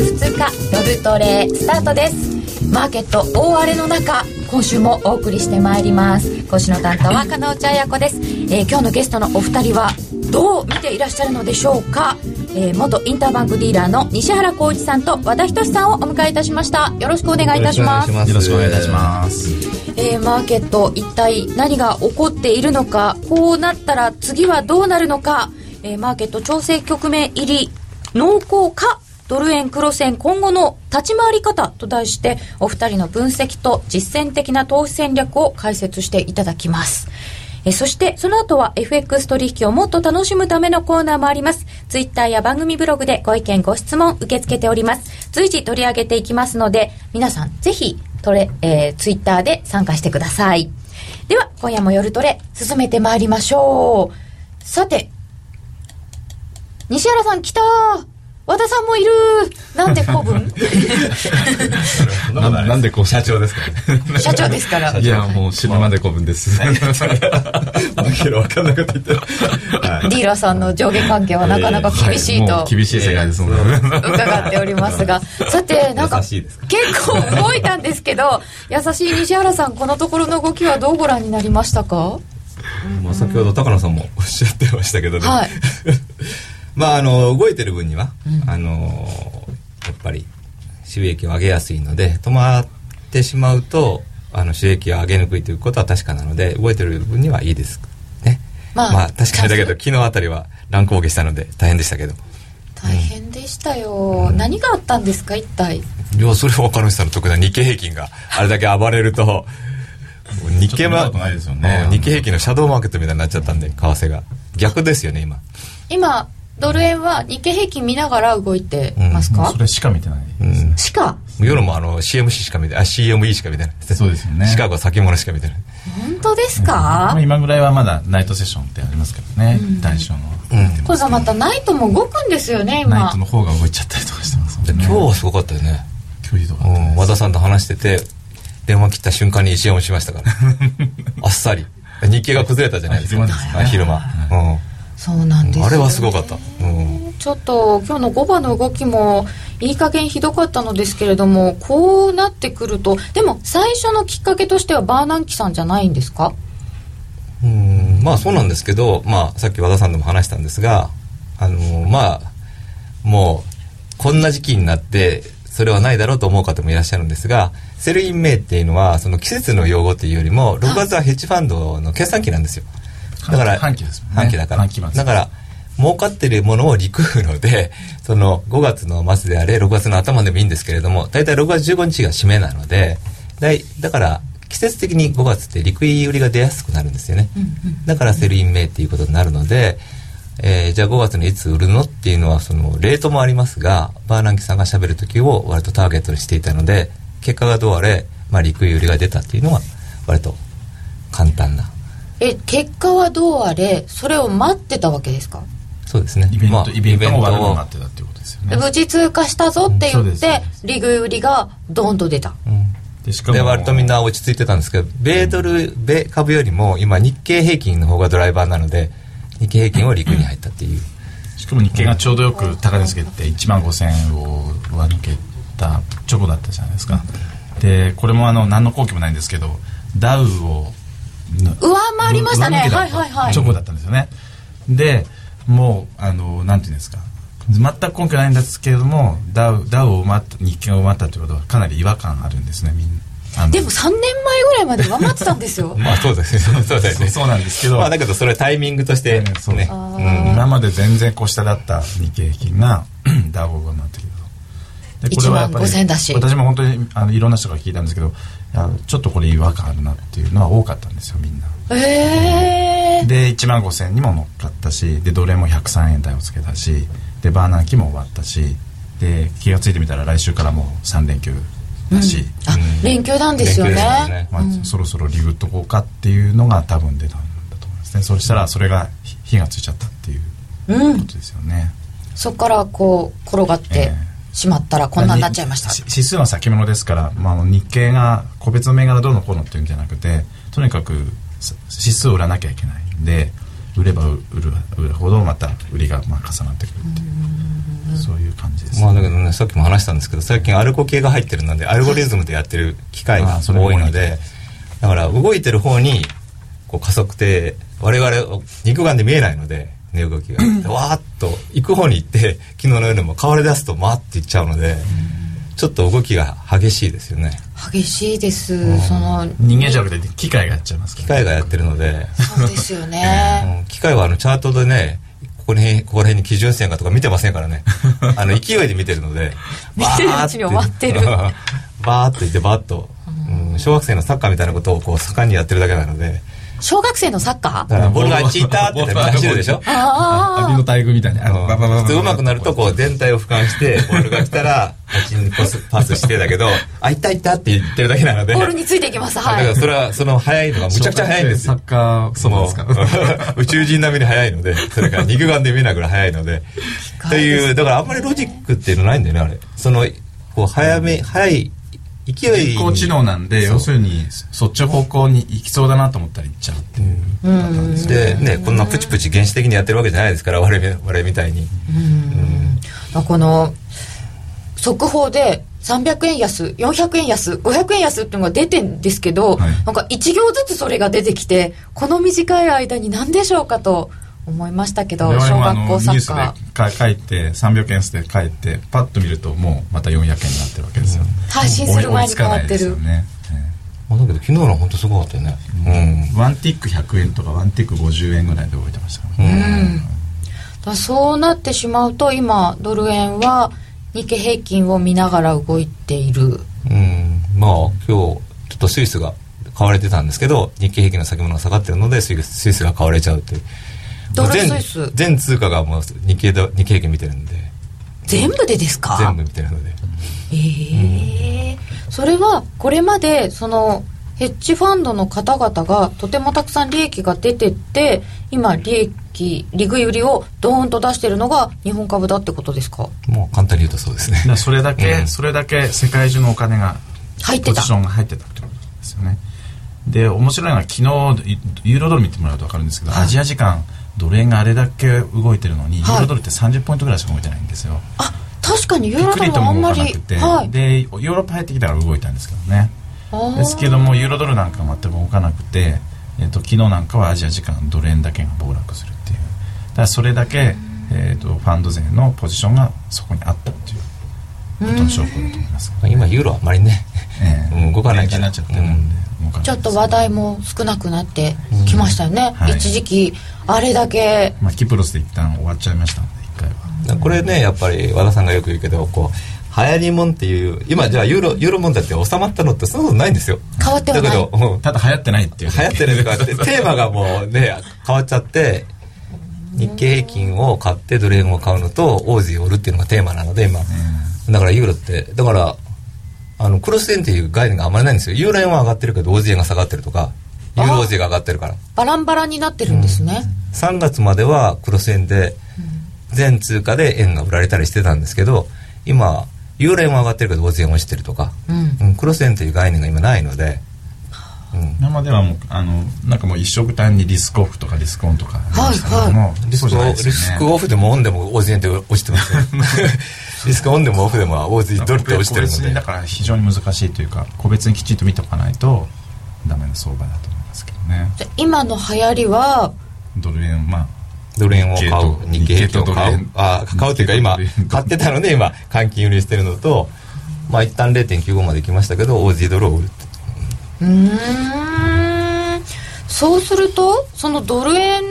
5月2日夜トレスタートです。マーケット大荒れの中今週もお送りしてまいります。今週の担当は加納内彩子です、えー、今日のゲストのお二人はどう見ていらっしゃるのでしょうか、えー、元インターバンクディーラーの西原浩一さんと和田仁さんをお迎えいたしました。よろしくお願いいたします。よろしくお願いいたします。えー、マーケット一体何が起こっているのかこうなったら次はどうなるのか、えー、マーケット調整局面入り濃厚かドル円黒線今後の立ち回り方と題してお二人の分析と実践的な投資戦略を解説していただきます。えそしてその後は FX 取引をもっと楽しむためのコーナーもあります。ツイッターや番組ブログでご意見ご質問受け付けております。随時取り上げていきますので皆さんぜひトレ、えー、ツイッターで参加してください。では今夜も夜トレ進めてまいりましょう。さて西原さん来たー和田さんもいる。なんで古文？ななんでこう社長ですか？社長ですから。いやもう死ぬまで古文です。わかんなかった言ってディーラーさんの上下関係はなかなか厳しいと、厳しい世界ですもん伺っておりますが。さてなんか？結構動いたんですけど優しい西原さんこのところの動きはどうご覧になりましたか？まあ先ほど高野さんもおっしゃってましたけどね、はいまああの動いてる分には、うん、あのやっぱり収益を上げやすいので止まってしまうとあの収益を上げにくいということは確かなので動いてる分にはいいです。ね。まあ、まあ、確かにだけど昨日あたりは乱高下したので大変でしたけど。大変でしたよ、うん、何があったんですか一体？いやそれは他の人の特段日経平均があれだけ暴れると。日経は、ね、日経平均のシャドーマーケットみたいになっちゃったんで為替が。逆ですよね今。今ドル円は日経平均見ながら動いてますか、うん、それしか見てない、うん、しか？夜もあの CMC しか見てあ CME しか見てない。そうですよね。シカゴ先物しか見てない。本当ですか、うん、今ぐらいはまだナイトセッションってありますけどね、うん、大小の、うん、これさまたナイトも動くんですよね今。ナイトの方が動いちゃったりとかしてますもんね。今日はすごかったよね。今日ひどかった、和田さんと話してて電話切った瞬間に1円をしましたから。あっさり。日経が崩れたじゃないですか。昼間、うんそうなんです、ね、あれはすごかった、うん、ちょっと今日の5番の動きもいい加減ひどかったのですけれどもこうなってくるとでも最初のきっかけとしてはバーナンキさんじゃないんですか？うんまあそうなんですけど、まあ、さっき和田さんでも話したんですがあのー、まあもうこんな時期になってそれはないだろうと思う方もいらっしゃるんですが Sell in May っていうのはその季節の用語っていうよりも6月はヘッジファンドの決算期なんですよ。だから半期ですもんね。半期だから。だから儲かってるものをリクるので その5月の末であれ6月の頭でもいいんですけれども大体6月15日が締めなのでだいだから季節的に5月ってリク売りが出やすくなるんですよね、だから Sell in May っていうことになるので、えー、じゃあ5月にいつ売るのっていうのはそのレートもありますがバーナンキさんがしゃべる時を割とターゲットにしていたので結果がどうあれ、まあ、リク売りが出たっていうのは割と簡単なえ結果はどうあれそれを待ってたわけですか？そうですね。イベント、まあ、イベントも悪くなってたっていうことですよね。無事通過したぞって言って、うん、リク売りがドーンと出た、うん。でしかもで割とみんな落ち着いてたんですけど米ドル米株よりも今日経平均の方がドライバーなので日経平均を陸に入ったっていう、しかも日経がちょうどよく高値つけて1万5000円を上抜けた直後だったじゃないですか。でこれもあの何の根拠もないんですけどダウを上回りましたね。はいはいはい。チョコだったんですよね。でもうあのなんていうんですか。全く根拠ないんですけれどもダウダウを埋まった日経を埋まったということはかなり違和感あるんですねみんな。でも3年前ぐらいまで上回ってたんですよ。まあそうです。ね そうですね。そうなんですけど。まあだけどそれタイミングとしてね、そう。ね、うん、今まで全然こう下だった日経平均が ダウを上回ってるでこれはやっぱり私も本当にあのいろんな人が聞いたんですけどちょっとこれ違和感あるなっていうのは多かったんですよみんな。ええー、で1万5000円にも乗っかったしで奴隷も103円台をつけたしでバーナー期も終わったしで気が付いてみたら来週からもう3連休だし、うん、あ、うん、連休なんですよね、ね、まあ、そろそろリグっとこうかっていうのが多分出たんだと思いますね。そしたらそれが火がついちゃったっていうことですよね、そこからこう転がって、えーしまったらこんなになっちゃいました。指数は先物ですから、まあ、日経が個別の銘柄どうのこうのっていうんじゃなくてとにかく指数を売らなきゃいけないんで売れば売る売るほどまた売りがまあ重なってくるっていうそういう感じです、まあだけどねさっきも話したんですけど最近アルコ系が入ってるのでアルゴリズムでやってる機械が多いのでだから動いてる方にこう加速って我々肉眼で見えないので値動きがでわーっと行く方に行って昨日の夜も変わり出すと回っていっちゃうのでちょっと動きが激しいですよね。激しいです。その人間じゃなくて機械がやっちゃいますから。機械がやってるので、そうですよね。うん。機械はあのチャートでねここにここら辺に基準線がとか見てませんからね。あの勢いで見てるので見てるうちに終わってる。バーッといってバーッと、うん、小学生のサッカーみたいなことをこう盛んにやってるだけなので小学生のサッカー？ボールがチーターって走るでしょ？の大群みたいにあのバババババ普通上手くなるとこう全体を俯瞰してボールが来たらあっちにパスパスしてだけどあいったいったって言ってるだけなので。ボールについていきます。だはい。からそれはその速いのがむちゃくちゃ速いんですよ。サッカーそうなんですかもう。宇宙人並みに速いのでそれから肉眼で見えないぐらい速いので。というだからあんまりロジックっていうのないんだよねあれ。そのこう早め速い勢い。人工知能なんで要するにそっちの方向に行きそうだなと思ったら行っちゃうっていう。うん。でね。こんなプチプチ原始的にやってるわけじゃないですから我々我々みたいに。この速報で300円安400円安500円安っていうのが出てんですけど、はい。なんか1行ずつそれが出てきてこの短い間に何でしょうかと思いましたけど小学校サッカー。書いて300円で書いてパッと見るともうまた400円になってるわけですよ、配信する前に変わってる。追いつかないですよね。まあだけど昨日の本当すごかったよね。ええワンティック100円とかワンティック50円ぐらいで動いてましたから。ね、だそうなってしまうと今ドル円は日経平均を見ながら動いている。うん、うん。まあ今日ちょっとスイスが買われてたんですけど日経平均の先物が下がってるのでスイススイスが買われちゃうっていう全スイス全通貨がもう日経だ日経平均見てるんで。全部でですか？全部見てるので。ええそれはこれまでそのヘッジファンドの方々がとてもたくさん利益が出てって今利益利食い売りをドーンと出してるのが日本株だってことですか？もう簡単に言うとそうですね。それだけ、うん。それだけ世界中のお金が入ってた。ポジションが入ってたってことですよね。で面白いのは昨日ユーロドル見てもらうと分かるんですけど、アジア時間ドル円があれだけ動いてるのに、はい。ユーロドルって30ポイントぐらいしか動いてないんですよ。あ確かにユーロドゆっくりとルはあんまりも動かなくて、はい。でヨーロッパ入ってきたから動いたんですけどね。ですけどもユーロドルなんか全く動かなくて、えっと昨日なんかはアジア時間ドル円だけが暴落するっていう。だからそれだけ、えっとファンド勢のポジションがそこにあったっていうことの証拠だと思います、まあ今ユーロはあまりねええ。う ん動かないから。電気になっちゃってるんで、動かないちょっと話題も少なくなってきましたよね、はい。一時期あれだけ。まあ、キプロスで一旦終わっちゃいました。ので一回は。これねやっぱり和田さんがよく言うけどこう流行りもんっていう今じゃあユーロユーロ問題って収まったのってそんなことないんですよ。変わってはない。だけど、うん。ただ流行ってないっていう。流行ってるとかって テーマがもうね変わっちゃって日経平均を買ってドル円を買うのとオージーを売るっていうのがテーマなので今。だからユーロってだからあのクロス円っていう概念があんまりないんですよ。ユーロ円は上がってるけどオージー円が下がってるとかユーロオージーが上がってるから。バランバラになってるんですね、3月まではクロス円で全通貨で円が売られたりしてたんですけど今ユーロ円は上がってるけどオージー円は落ちてるとか、うん。うんクロス円という概念が今ないので、うん。今まではもうあのなんかもう一色単にリスクオフとかリスクオンとかありましたけども、リスクオそうじゃないですよね。リスクオフでもオンでもオージー円って落ちてますよ リスクオンでもオフでもオージードルって落ちてるので。だから非常に難しいというか個別にきちんと見ておかないとダメな相場だと思いますけどねじゃあ今の流行りはドル円まあドル円を買う日日経経平均を買とドル円うあ買うというか今買ってたので今換金売りしてるのとまあ一旦0.95まで来ましたけどオージードルを売るうーんそうするとそのドル円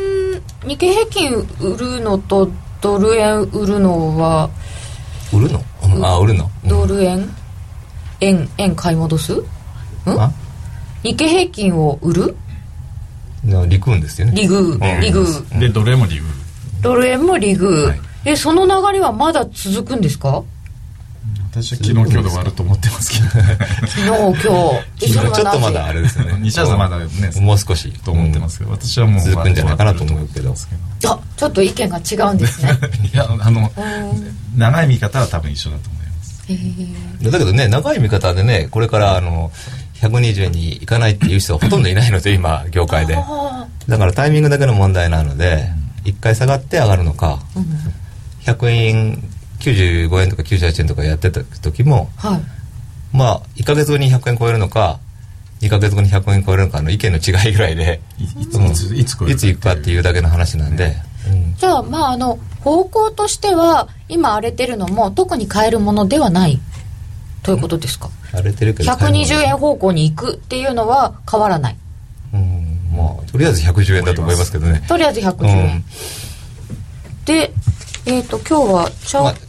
日経平均売るのとドル円売るのは売るの、うん。あ売るの、うん。ドル円？円円買い戻す？ん？あ？日経平均を売る？な陸運ですよね。リグうん。リグでドル円もリグドル円もリグ、はい。えその流れはまだ続くんですか？私は昨日今日で終わると思ってますけど。昨日今日。ちょっとまだあれですよね。西田さんまだねもう少し。と思ってますけど、私はもう続くんじゃないかなと思うけど。あちょっと意見が違うんですね。いやあのうん。長い見方は多分一緒だと思います。だけどね長い見方でねこれからあの120円にいかないっていう人はほとんどいないので今業界で。あだからタイミングだけの問題なので一回下がって上がるのかーうん。100円95円とか98円とかやってた時もはい。まあ1か月後に100円超えるのか2か月後に100円超えるのかの意見の違いぐらいでいいつうん。いついつ超えるいつ行くかっていうだけの話なんで、うん。じゃあまああの方向としては今荒れてるのも特に買えるものではないということですか？荒れてるけど120円方向に行くっていうのは変わらない。うん。まあとりあえず110円だと思いますけどね。とりあえず110うん。円、でえっ、と今日はチャまあート、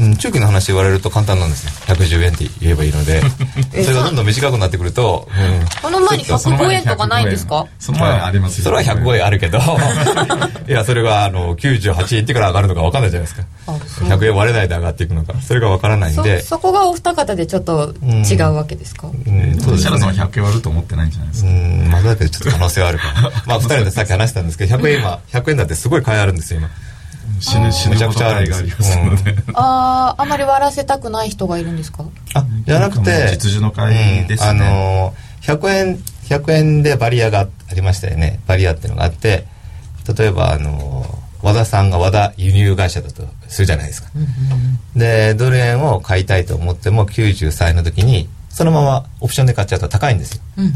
うん、中期の話言われると簡単なんですよ110円って言えばいいので。えそれがどんどん短くなってくると、うん、この前にその前105に円とかないんですか？その前はありますよ。それは105円あるけど。いやそれがあの98円ってから上がるのか分かんないじゃないですか。あそう。100円割れないで上がっていくのか。それが分からないんそで。そこがお二方でちょっと違うわけですか、うんそうですね。シャラさんは100円割ると思ってないんじゃないですうかんまあだけどちょっと可能性はあるからまあ2人でさっき話したんですけど100円今100円だってすごい買いあるんですよ今死ぬ死ぬめちゃくちゃあるんがあですよりますのであああまり割らせたくない人がいるんですか？あじゃなくて実需の買いですね。うんあのー100円100円でバリアがありましたよね。バリアっていうのがあって例えばあのー和田さんが和田輸入会社だとするじゃないですか、でドル円を買いたいと思っても93円の時にそのままオプションで買っちゃうと高いんですよ。うん。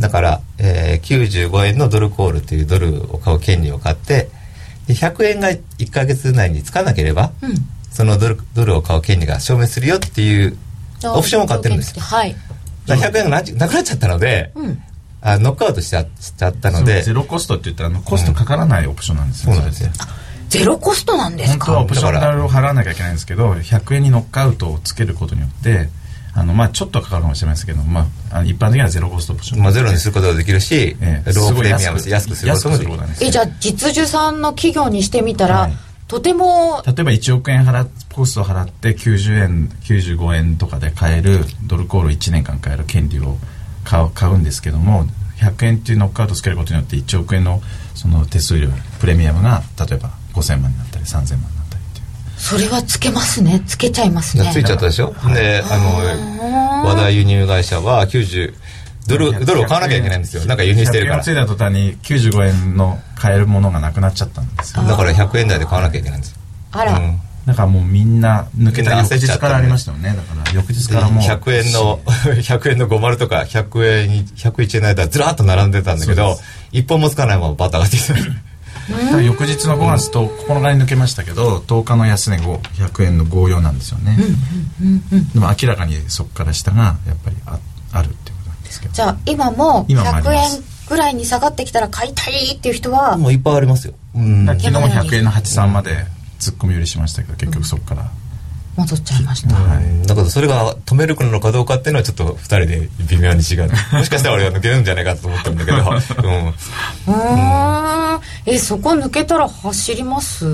だから、えー95円のドルコールというドルを買う権利を買ってで100円が1ヶ月内につかなければ、うん。そのドルドルを買う権利が消滅するよっていうオプションを買ってるんです。よはい。だから100円がななくなっちゃったので、うん。あノックアウトしちゃしちゃったので。ゼロコストって言ったらあのコストかからないオプションなんですよ、そうなんですよ。ゼロコストなんです本当はかオプション代を払わなきゃいけないんですけど100円にノックアウトをつけることによってあのまあちょっとかかるかもしれないですけど、まあ、一般的にはゼロコストオプション、まあ、ゼロにすることができるし、ええ。ロープレミアム安くすることもできる。安くすることなんですえじゃあ実需さんの企業にしてみたら、はい。とても例えば1億円払っコストを払って90円95円とかで買えるドルコール1年間買える権利を買う買うんですけども100円っていうノックアウトをつけることによって1億円のその手数料プレミアムが例えば5000万になったり3000万になったりそれはつけますね。つけちゃいますね。ついちゃったでしょ、であの和田輸入会社は90ドルドルを買わなきゃいけないんですよ。なんか輸入してるか100円をついた途端に95円の買えるものがなくなっちゃったんですよ。らだから100円台で買わなきゃいけないんですよ。あら、うん。だからもうみんな抜けた。翌焦っちゃったね日からありましたよね。だから翌日からもう。100円の 100円の50とか100円101円の間ずらっと並んでたんだけど一本もつかないままバタがってきた。だから翌日の5月と9日に抜けましたけど10日の安値後100円の54なんですよね、でも明らかにそこから下がやっぱりああるっていうことなんですけど。じゃあ今も今もあり100ます。円ぐらいに下がってきたら買いたいっていう人は？もういっぱいありますよ、うん。昨日も山100円の83まで突っ込み売りしましたけど結局そこから、戻っちゃいました、はい。だからそれが止めるのかどうかっていうのはちょっと2人で微妙に違う。もしかしたら俺が抜けるんじゃないかと思ってるんだけど、うん、うーん。えそこ抜けたら走ります？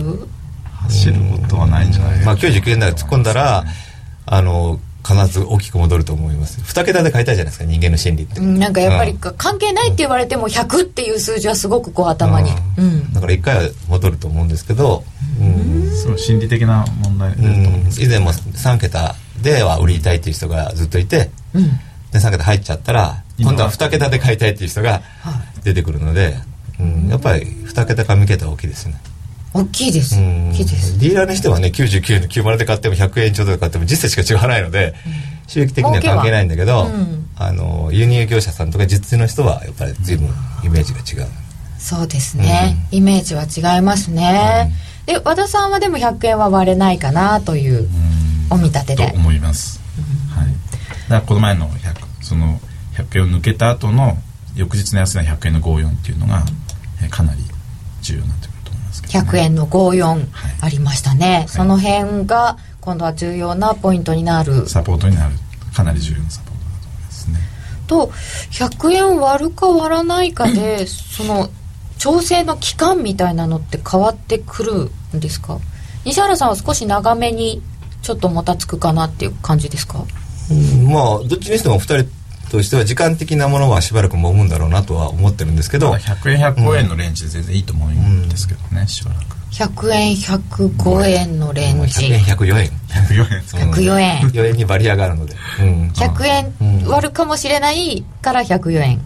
走ることはないんじゃないまあ99円台突っ込んだらあの必ず大きく戻ると思います2桁で買いたいじゃないですか人間の心理って、うんなんかやっぱりうん。関係ないって言われても100っていう数字はすごくこう頭に。うん。だから1回は戻ると思うんですけど、うん。そう心理的な問題だとう思うんですん。以前も3桁では売りたいっていう人がずっといて、うん。で3桁入っちゃったら今度は2桁で買いたいっていう人が出てくるので、うん、やっぱり2桁か3桁は大きいですね、大きいです。うん。大きいです。ディーラーにしてはね99円の90で買っても100円ちょうどで買っても実際しか違わないので、収益的には関係ないんだけど、うん。あの輸入業者さんとか実の人はやっぱり随分イメージが違う、そうですね、イメージは違いますね、で和田さんはでも100円は割れないかなというお見立てとで思います、はい、だからこの前の100その100円を抜けた後の翌日の安値100円の54っていうのが、えーかなり重要になと100円の54はい。ありましたね、その辺が今度は重要なポイントになる。サポートになる。かなり重要なサポートだと思いますね。と100円割るか割らないかで その調整の期間みたいなのって変わってくるんですか？西原さんは少し長めにちょっともたつくかなっていう感じですか？うんまあどっちにしても2人としては時間的なものはしばらく揉むんだろうなとは思ってるんですけど。ただ100円105円のレンジで全然いいと思うんですけどね、しばらく100円105円のレンジ。100円104円。104円。そう104円4円にバリアがあるので、うん。100円割るかもしれないから104円。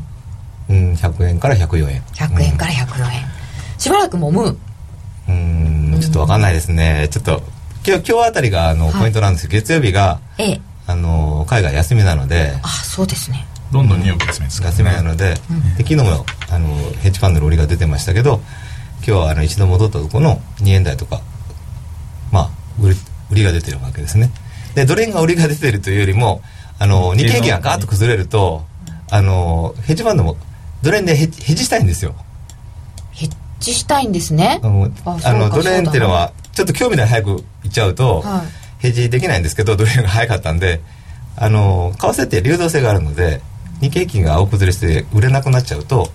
うん、100円から104円。100円から104円。しばらくもむ。うん。ちょっとわかんないですね。ちょっと今日今日あたりがあの、ポイントなんですけど月曜日がええあの海外休みなのであそうですね。ロンドンニューヨーク休みですか？ら休みなので,、で昨日もあのヘッジファンドの売りが出てましたけど今日はあの一度戻ったところの2円台とかまあ売り売りが出てるわけですね。でドル円が売りが出てるというよりもあの日経平均がガーッと崩れるとあのヘッジファンドもドル円でヘッジヘッジしたいんですよ。ヘッジしたいんですね。あのドル円っていうのはちょっと興味ない早くいっちゃうと、はいヘッジできないんですけどドル円が早かったんであの為替って流動性があるので日経平均が青崩れして売れなくなっちゃうと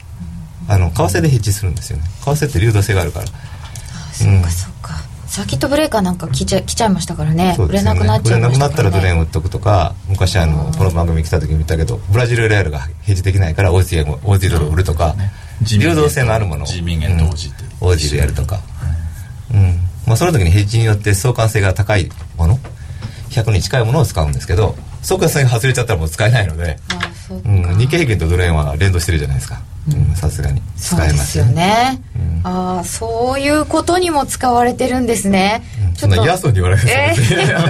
あの為替でヘッジするんですよね。為替って流動性があるから。あそうかそうか。サーキットブレーカーなんか来ちゃ来ちゃいましたからね。売れなくなっちゃいました売れなくなったからドル円売っとくとか昔あのこの番組来た時に言ったけどブラジルレアルがヘッジできないからオージー円をオージードルを売るとか地味流動性のあるものをオージーってうんオージーでやるとか。うんまあその時にヘッジによって相関性が高いもの100に近いものを使うんですけど相関性が外れちゃったらもう使えないので、あそうん、日経平均とドル円は連動してるじゃないですか。うん。さすがに。使えますよね、うん。ああそういうことにも使われてるんですね、そんな嫌そうに言われるんですよ、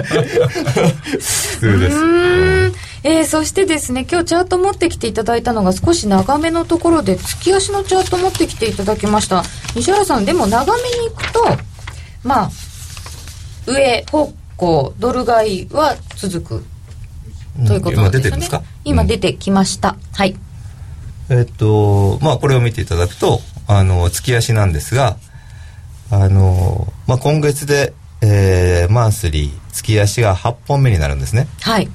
普通です。うえーそしてですね今日チャート持ってきていただいたのが少し長めのところで月足のチャート持ってきていただきました。西原さんでも長めに行くとまあ上方向ドル買いは続く。ということなんですよね、今出てきました、はい。えっとまあこれを見ていただくとあの月足なんですがあの、まあ、今月で、えーマンスリー月足が8本目になるんですね。はい。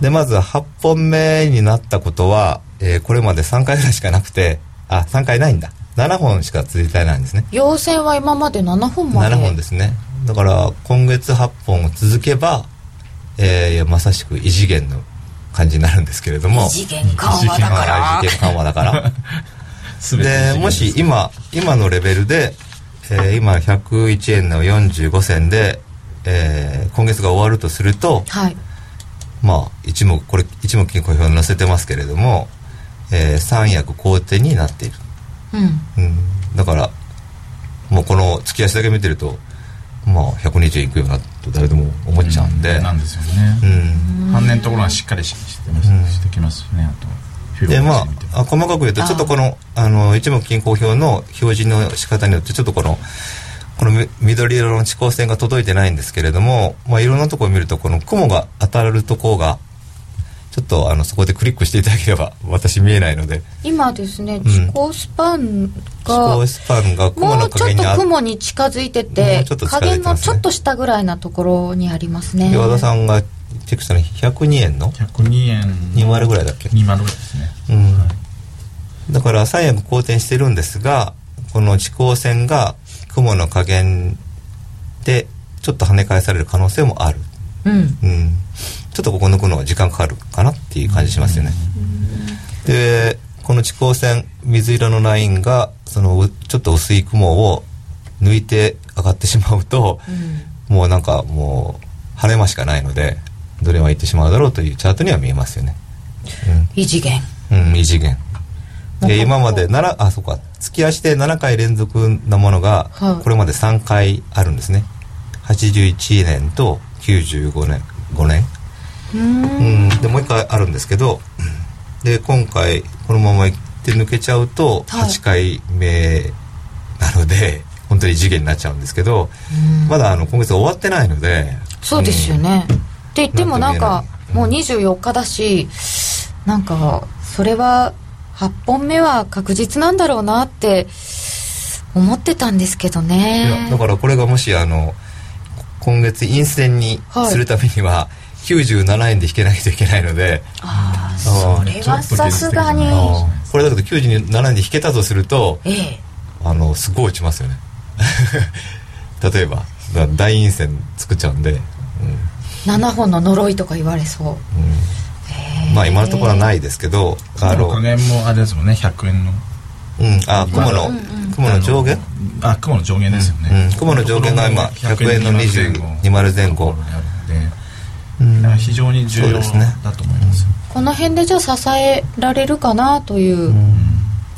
でまず8本目になったことは、えーこれまで3回ぐらいしかなくてあ3回ないんだ7本しか続いてないんですね。陽線は今まで7本まで。7本ですね。だから今月8本続けば、えーまさしく異次元の感じになるんですけれども。異次元緩和だから。はい異次元緩和だから。でもし今今のレベルで、えー今101円の45銭で、えー今月が終わるとするとはい。まあ一目これ一目金小表に載せてますけれども、えー三役好転になっている、うん。うん、だからもうこの月足だけ見てるとまあ120円いくよなと誰でも思っちゃうんで、なんですようねん。半年ところはしっかりししてます、うん。してきますしねあと。でまああ細かく言うとちょっとこのあの一目金公表の表示の仕方によってちょっとこのこのみ緑色の地高線が届いてないんですけれども、まあ、いろんなところを見るとこの雲が当たるところがちょっとあのそこでクリックしていただければ 私見えないので。今ですねん。地高スパン地が、高スパンが雲のもうちょっと雲に近づいてもてうちょっと近づいてますね。影のちょっと下ぐらいなところにありますね。和田さんがチェックしたの102円の？102円20ぐらいだっけ？20ぐらいですね。うん、だから三役好転してるんですがこの地高線が雲の加減でちょっと跳ね返される可能性もある、うん。うん、ちょっとここ抜くのは時間かかるかなっていう感じしますよね、でこの地高線水色のラインがそのうちょっと薄い雲を抜いて上がってしまうと、もうなんかもう晴れ間しかないのでどれは行ってしまうだろうというチャートには見えますよね、異次元。うん、異次元。で今まで7あそうか。月足で7回連続なものがはい。これまで3回あるんですね。81年と95年5年？うん。うん。でもう1回あるんですけどで今回このまま行って抜けちゃうとはい。8回目なので、本当に異次元になっちゃうんですけどまだあの今月終わってないのでそうですよね、って言ってもなんかもうなんと24日だしなんかそれは8本目は確実なんだろうなって思ってたんですけどね。だからこれがもしあの今月陰線にするためには、97円で引けないといけないので、あああそーれはさすがに。これだけど97円で引けたとするとええ。あのすごい落ちますよね。例えばだ大陰線作っちゃうんで、うん。7本の呪いとか言われそう。うん。まあ今のところはないですけどあの、あの加減もあれですもんね100円のうん、あ雲の、雲の上限あ雲の上限ですよね、うん。雲の上限が今100円の20 20前後。非常に重要そうですね。だと思います。よこの辺でじゃあ支えられるかなという、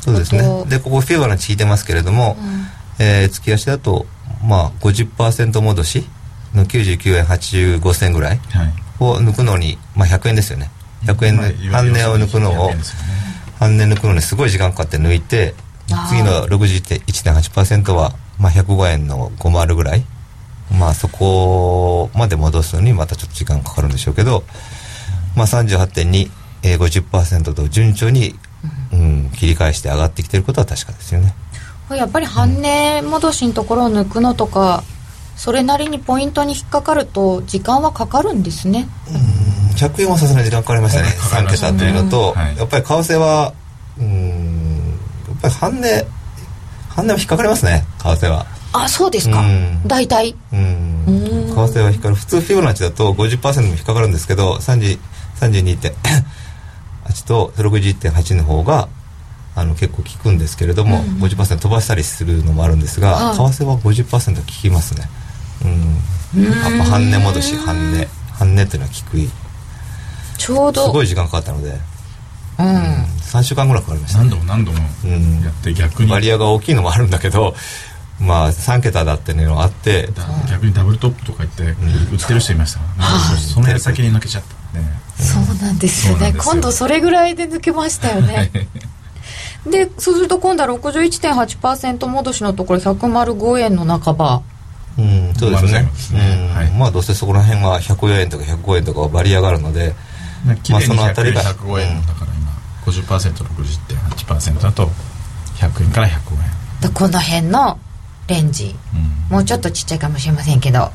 そうですね。でここフィボナッチ引いてますけれども、うん。えー月足だとまあ50%戻しの99円85銭ぐらいはい。を抜くのに、まあ、100円ですよね。100円半値を抜くのを100円ですよね半値抜くのにすごい時間かかって抜いて次の61.8%は、まあ、105円の50ぐらい。まあそこまで戻すのにまたちょっと時間かかるんでしょうけど、まあ、38.2、えー、50%と順調に、うん、切り返して上がってきてることは確かですよね。やっぱり半値戻しのところを抜くのとかそれなりにポイントに引っかかると時間はかかるんですね。うん100円はさすがに時間かかりましたね。3 かかりました桁というのと、はい。やっぱり為替はうんやっぱり半値半値は引っかかりますね為替は。あそうですか。うん。大体。うん。うん。為替は引っかかる。普通フィボナッチだと50%も引っかかるんですけど30 32.8 と61.8の方があの結構効くんですけれども、うん。50%飛ばしたりするのもあるんですが、はい。為替は50%効きますね。うん。やっぱ半値戻し半値。半値っていうのは効くちょうどごい時間かかったので、うん。3週間ぐらいかかりました、何度も何度もうん。やって逆に。バリアが大きいのもあるんだけどまあ3桁だっていうのがあって。だ逆にダブルトップとか言って売ってる人いましたからねはいその辺先に抜けちゃった。んでそうなんですよね。そうなんですよ。今度それぐらいで抜けましたよね。でそうすると今度は61.8%戻しのところ105円の半ば。うん、そうですね。ね。うん。はい。まあどうせそこら辺は104円とか105円とかはバリアがあるので綺麗にそのあたりが105円だから今 50%60.8% だと100円から105円。でこの辺のレンジ。うん。もうちょっとちっちゃいかもしれませんけど。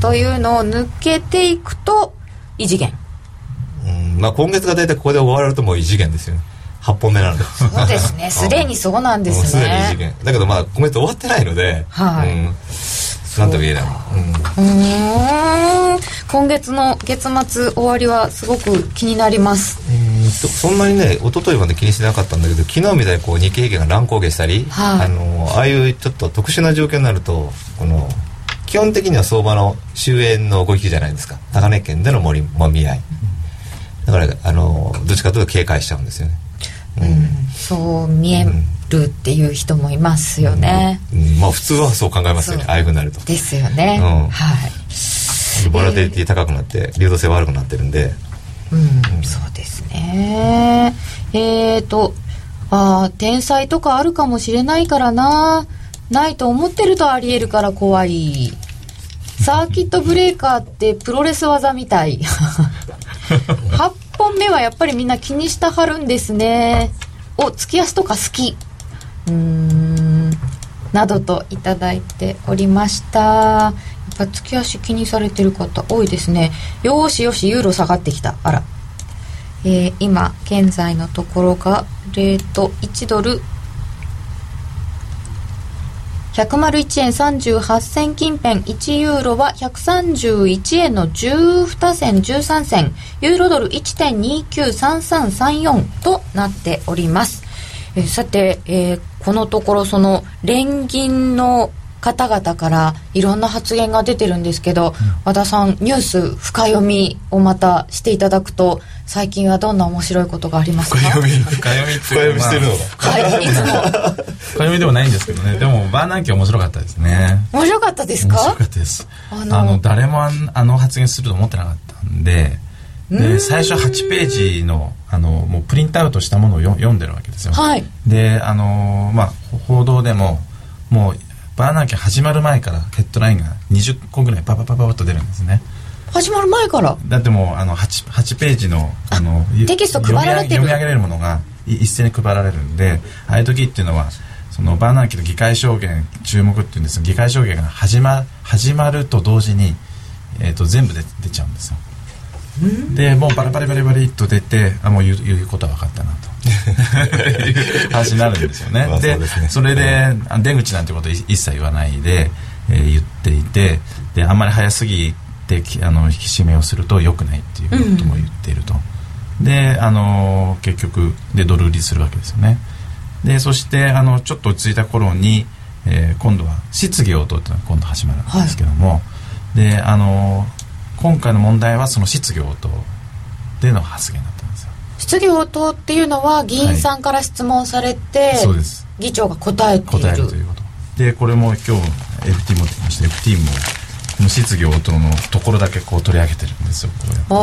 というのを抜けていくと異次元。うん。まあ今月が大体ここで終わるともう異次元ですよね。8本目なので。そうですね。すでにそうなんですもうすでに異次ね元。だけどまあ今月終わってないので。はい。うんなんとも言えない、うんうーん。今月の月末終わりはすごく気になります。うんそそんなにね一昨日まで気にしてなかったんだけど昨日みたいにこう日経平均が乱高下したり、はい。あのああいうちょっと特殊な状況になるとこの基本的には相場の終焉の動きじゃないですか。高値圏でのもりもみ合い。だからあのどっちかというと警戒しちゃうんですよね、うん。そう見えるっていう人もいますよね、うん。まあ普通はそう考えますよね。ああいうふうになると。ですよね、うん。はい。ボラテリティ高くなって流動性悪くなってるんで。うん、そうですね。えーとあー天才とかあるかもしれないからな。ないと思ってるとありえるから怖い。サーキットブレーカーってプロレス技みたい。8本目はやっぱりみんな気にしたはるんですね。お月足とか好きうん。などといただいておりました。やっぱ月足気にされてる方多いですね。よしよしユーロ下がってきた。あら。えー今現在のところがレート1ドル。101円38銭近辺。1ユーロは131円の12銭13銭。ユーロドル1.293334となっております、えーさて、えーこのところその連銀の方々からいろんな発言が出てるんですけど、和田さんニュース深読みをまたしていただくと最近はどんな面白いことがありますか？深読み。深読みって深読みしてるのがはいいつも。深読みでもないんですけどね。でもバーナンキ面白かったですね。面白かったです面白かかったです。ああのの誰もあの発言すると思ってなかったんでで最初8ページのあのもうプリントアウトしたものをよ読んでるわけですよ、はい。であのまあ報道でももうバーナーキャ始まる前からヘッドラインが20個ぐらいパパパパパッと出るんですね。始まる前から？だってもうあの 8, 8ページのあのテキスト配られてる。読み上げれるものがい一斉に配られるんでああいう時っていうのはそのバーナーキの議会証言注目っていうんですが議会証言が始ま始まると同時に、えー、と全部で出ちゃうんですよでもうバラバリバリバリっと出てあもう言う言うことは分かったなと。いう話になるんですよね。まあでそうですね。それであ出口なんてことい一切言わないで、えー言っていてであんまり早すぎてきあの引き締めをすると良くないっていうことも言っていると、であの結局でドル売りするわけですよね。でそしてあのちょっと落ち着いた頃に、えー今度は質疑応答っていうのが今度始まるんですけども、であの今回の問題はその質疑応答での発言だったんですよ。質疑応答っていうのは議員さんから質問されて、そうです。議長が答えている。答えるということ。でこれも今日 FT 持ってきました FT もこの質疑応答のところだけこう取り上げてるんですよこれああ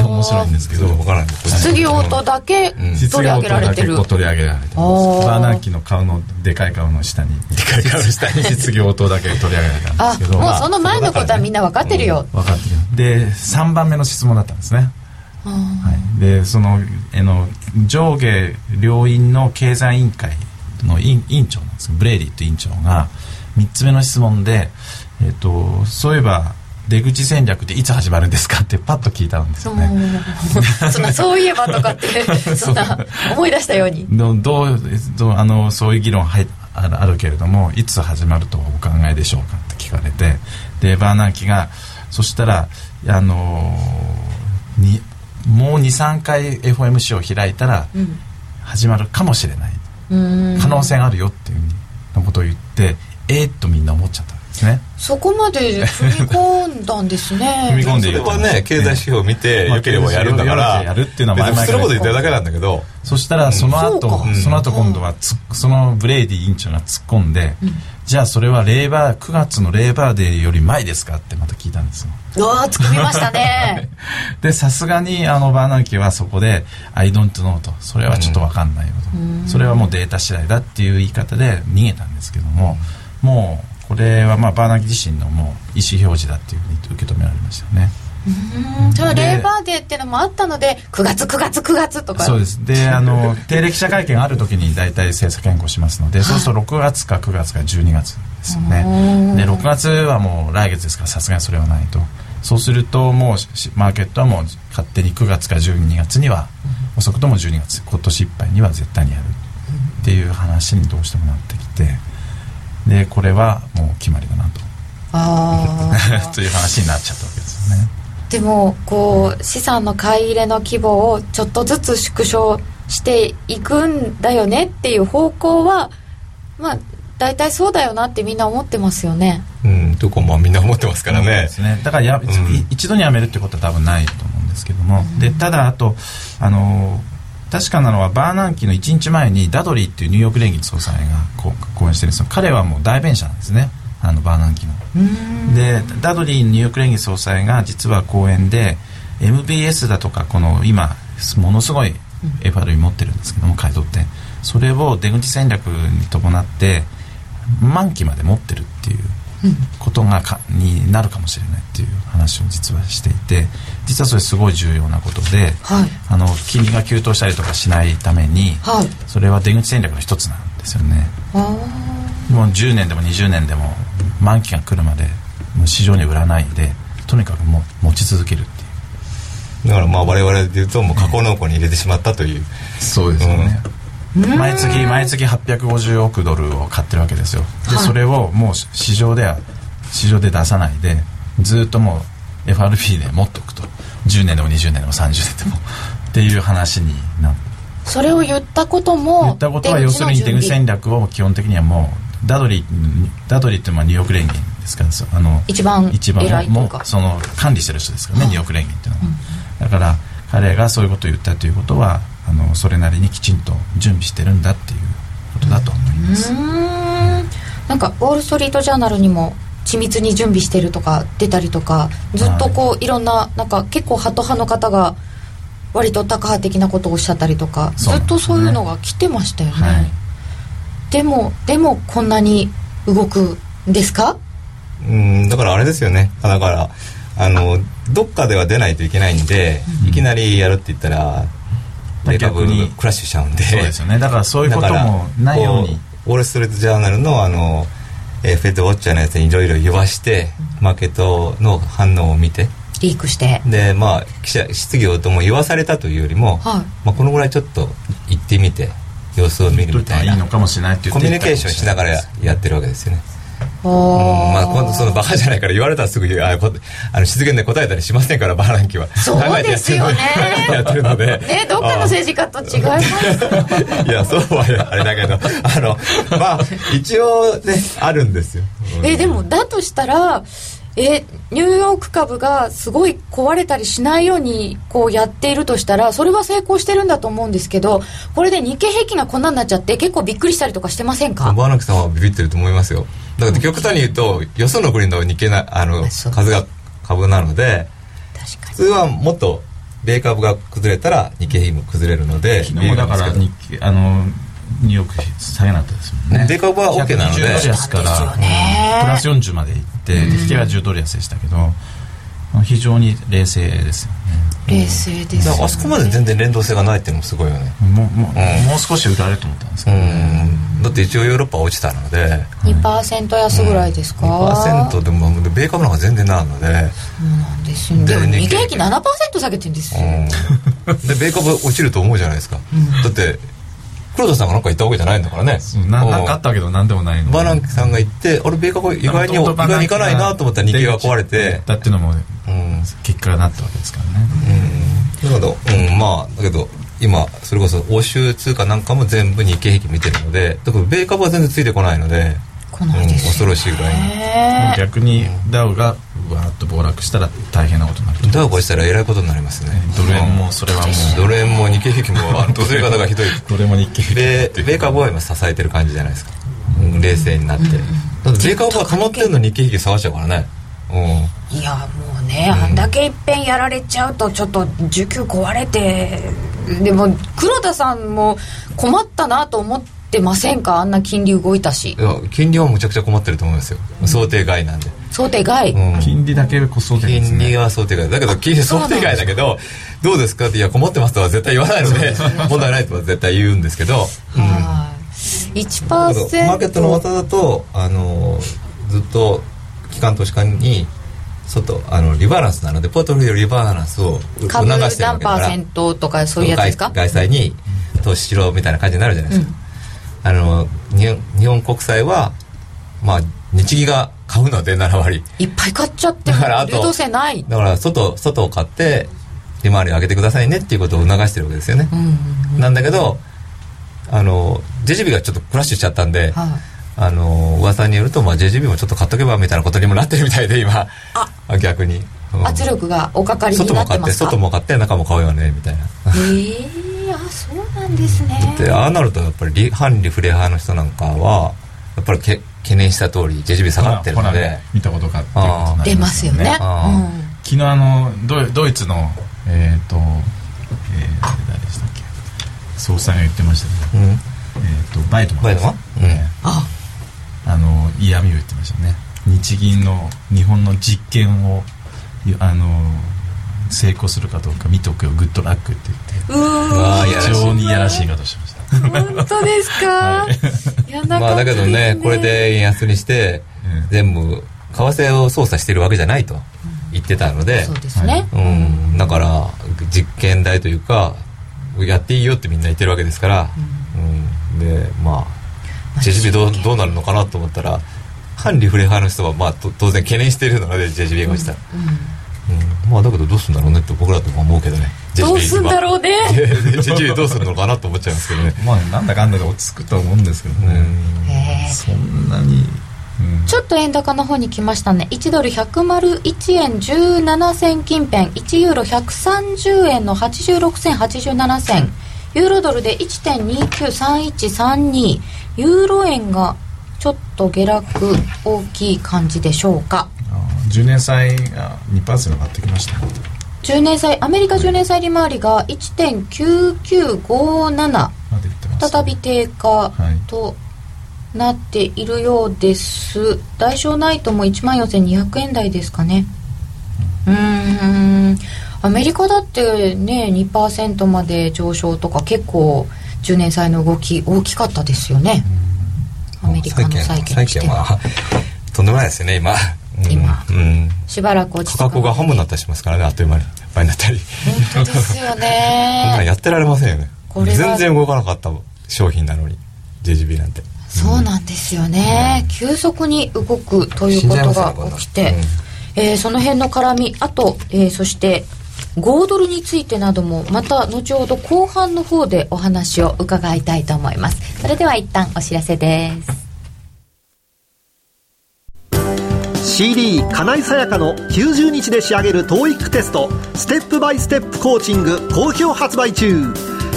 面白いんですけど。分からないです質疑応答だけ取り上げられてる、取り上げられてます。あー。バーナンキの顔のでかい顔の下にでかい顔の下に。質疑応答だけ取り上げられたんあですけど。もうその前のことはみんな分かってるよ、分かってる。で3番目の質問だったんですね。はい、でそのえの上下両院の経済委員会の委員委員長なんですブレイディって委員長が3つ目の質問で、えっとそういえば出口戦略っていつ始まるんですか？ってパッと聞いたんですよね。そう。いえばとかって そんな思い出したように。どどうどうあのそういう議論はいあるあるけれどもいつ始まるとお考えでしょうかって聞かれてでバーナンキがそしたらあのにもう23回 FOMC を開いたら始まるかもしれない、可能性があるよっていうふうなことを言ってえー、っとみんな思っちゃった。んですね。そこまで踏み込んだんですね。踏み込んでいる。それはね経済指標を見てまあよければやるんだからやるっていうのは前々からこと言ってるだけなんだけど。そしたらその後、そうか。その後今度はつそのブレイディ委員長が突っ込んで、じゃあそれは Labor 9月の Labor Day より前ですかってまた聞いたんですよ。うわー突っ込みましたね。でさすがにあのバーナンキはそこで「I don't know」と。それはちょっと分かんないよと、それはもうデータ次第だっていう言い方で逃げたんですけども、もうこれはまあバーナンキ自身のもう意思表示だっていうふうに受け止められましたよね。そのレーバーデーっていうのもあったので9月9月9月とか。そうです。であの定例記者会見がある時に大体政策変更しますので、そうすると6月か9月か12月ですよね。で6月はもう来月ですからさすがにそれはないと。そうするともうしマーケットはもう勝手に9月か12月には、遅くとも12月今年いっぱいには絶対にやるっていう話にどうしてもなってきてでこれはもう決まりだなと。ああ という話になっちゃったわけですよね。でもこう資産の買い入れの規模をちょっとずつ縮小していくんだよねっていう方向はまあ大体そうだよなってみんな思ってますよね。うんどこもみんな思ってますからね。そうですね。だからや、ん。い一度にやめるってことは多分ないと思うんですけども、でただあとあの確かなのはバーナンキの1日前にダドリーっていうニューヨーク連銀総裁がこう講演してるんですよ。彼はもう代弁者なんですね。あのバーナンキの。でダドリーニューヨーク連銀総裁が実は講演で MBS だとかこの今ものすごい FRE 持ってるんですけども買い取って。それを出口戦略に伴って満期まで持ってるっていうことがかになるかもしれないっていう話を実はしていて実はそれすごい重要なことで、はい。あの金利が急騰したりとかしないために、はい。それは出口戦略の一つなんですよね。あもう10年でも20年でも満期が来るまでもう市場に売らないでとにかくもう持ち続けるっていう。だからまあ我々で言うともう加工農庫に入れてしまったという。そうですよね、毎月毎月850億ドルを買ってるわけですよ。で、それをもう市場では市場で出さないでずっともう FRP で持っておくと。10年でも20年でも30年でも。っていう話になってそれを言ったことも言ったことは要するに出口戦略を基本的にはもうダドリダドリっていうのはニューヨーク連銀ですからそあの一番一番もうその管理してる人ですからね、ニューヨーク連銀っていうのは、だから彼がそういうことを言ったということはあのそれなりにきちんと準備してるんだっていうことだと思います、うーん。なんかウォール・ストリート・ジャーナルにも緻密に準備してるとか出たりとかずっとこうい。ろんななんか結構ハト派の方が割とタカ派的なことをおっしゃったりとか、ねずっとそういうのが来てましたよね、はい。でもでもこんなに動くんですか？うんだからあれですよね。だからあのどっかでは出ないといけないんで、いきなりやるって言ったらまあデータブ逆にクラッシュしちゃうんで。そうですよね。だからそういうこともないように。こウォール・ストリート・ジャーナルのあの、えーフェッドウォッチャーのやつにいろいろ言わしてマーケットの反応を見て。リークして。でまあ記者質疑応答も言わされたというよりも、はい。まあ、このぐらいちょっと行ってみて様子を見るみたいな。いいのかもしれないって言ってコミュニケーションしながらやってるわけですよねまあ、ー今度そのバカじゃないから言われたらすぐあこあの失言で答えたりしませんからバーランキは。そうですよね。やってるのでねどっかの政治家と違いますいやそうはあれだけどあのまあ一応ねあるんですよ、うん。えでもだとしたらえニューヨーク株がすごい壊れたりしないようにこうやっているとしたらそれは成功してるんだと思うんですけどこれで日経平均がこんなになっちゃって結構びっくりしたりとかしてませんか？バーナキさんはビビってると思いますよ。だから極端に言うとよその国の日経なあの数が株なので普通はもっと米株が崩れたら日経平均も崩れるので昨日もだから日経あのニューヨーク下げなったですもんね。米株は OK なので。110ドル安からプラス40までいって引けは10ドル安でしたけど非常に冷静ですよね。冷静です、ね、あそこまで全然連動性がないっていうのもすごいよね。もうもう,、うん、もう少し売られると思ったんですけど、ね、だって一応ヨーロッパ落ちたので。2%安ぐらいですか、うん、2%でも米株の方が全然なるので。そうなんですよでも日経平均7%下げてるんですよ、うん、で米株落ちると思うじゃないですか、だって黒田さんが何か言ったわけじゃないんだからね。ななんかあったけど何でもないの。バランさんが言ってあれ米株意外に意外にいかないなと思ったら日経が壊れてだっていうのも、結果がなったわけですからね。うん。だけど、うん、まあだけど今それこそ欧州通貨なんかも全部日経平均見てるのでだから米株は全然ついてこないので来ないです、恐ろしいぐらいに逆にダウがわーっと暴落したら大変なことになるダウが落ちたらえらいことになりますね。ドル円もそれはもう。ドル円も日経平均もどれ方がひどいドル円も日経平均米株は今支えてる感じじゃないですか、うん、冷静になって、だって米株は止まってるの日経平均下がっちゃうからね。いやもうね、あんだけいっぺんやられちゃうとちょっと需給壊れてでも黒田さんも困ったなと思ってませんか？あんな金利動いたし。いや金利はむちゃくちゃ困ってると思いますよ、想定外なんで。想定外、うん、金利だけこそ、ね、金利は想定外。だけど金利想定外だけどどうですかっていや困ってますとは絶対言わないので 問題ないとは絶対言うんですけど、うん、1%マーケットの技だとあのずっと機関投資家に外あのリバランスなのでポートフォリオリバランスを促してるわけだから。株何パーセントとかそういうやつですか？外債に投資しろみたいな感じになるじゃないですか、うん、あの日本国債はまあ日銀が買うので7割。いっぱい買っちゃってだからあと流動性ない。だから外外を買って利回りを上げてくださいねっていうことを促してるわけですよね、なんだけどあの JGB がちょっとクラッシュしちゃったんで、はい。あの噂によると、まあ、JGB もちょっと買っとけばみたいなことにもなってるみたいで今。あ逆に、うん、圧力がおかかりになってますか？外も買って中も買うよねみたいな。へえー、あそうなんですね。でああなるとやっぱり反リフレ派の人なんかはやっぱりけ懸念した通り JGB 下がってるので、ね、見たことかってこと出ますよね、うん、昨日あのドドイツのえっ、ー、と、えー、誰でしたっけ？総裁が言ってましたね、うん、えっ、ー、とバイトマン。バイトマン、うん、あ。あの嫌味を言ってましたね。日銀の日本の実験をあの成功するかどうか見とくよグッドラックって言って。非常にいやらしい言い方しました。本当ですか、はい、まあだけどねこれで円安にして、うん、全部為替を操作してるわけじゃないと言ってたので、そうですね、うん、だから実験台というかやっていいよってみんな言ってるわけですから、うん、でまあ JGB どうどうなるのかなと思ったら反リフレ派の人はまあ当然懸念しているので JGB が落ちたら、うん。うん、まあだけどどうするんだろうねって僕らと思うけどね。どうすんだろうね。どうするのかなと思っちゃいますけどね。まあなんだかんだで落ち着くと思うんですけどね。そんなにちょっと円高の方に来ましたね。1ドル101円17銭近辺。1ユーロ130円の86銭87銭。ユーロドルで1.293132ユーロ円がちょっと下落大きい感じでしょうか10年債が2%上がってきました。10年債アメリカ10年債利回りが1.9957再び低下となっているようです、代償ナイトも1万4200円台ですかね。うん。アメリカだってね2%まで上昇とか結構10年債の動き大きかったですよね、アメリカの債券はとんでもないですよね今今、うん、しばらく落ち価格がハムになったりしますからねあっという間に。倍になったり本当ですよね。やってられませんよね。全然動かなかった商品なのに JGB なんて。そうなんですよね、うん、急速に動くということが起きて、うん、えー、その辺の絡みあと、えー、そして5ドルについてなどもまた後ほど後半の方でお話を伺いたいと思います。それでは一旦お知らせです CD 金井さやかの90日で仕上げる TOEIC テストステップバイステップコーチング好評発売中。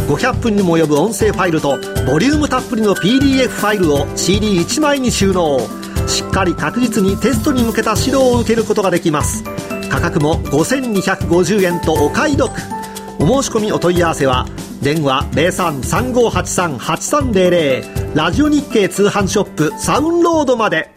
500分にも及ぶ音声ファイルとボリュームたっぷりの PDF ファイルを CD1 枚に収納。しっかり確実にテストに向けた指導を受けることができます。価格も5250円とお買い得。お申し込みお問い合わせは電話0335838300ラジオ日経通販ショップサウンロードまで。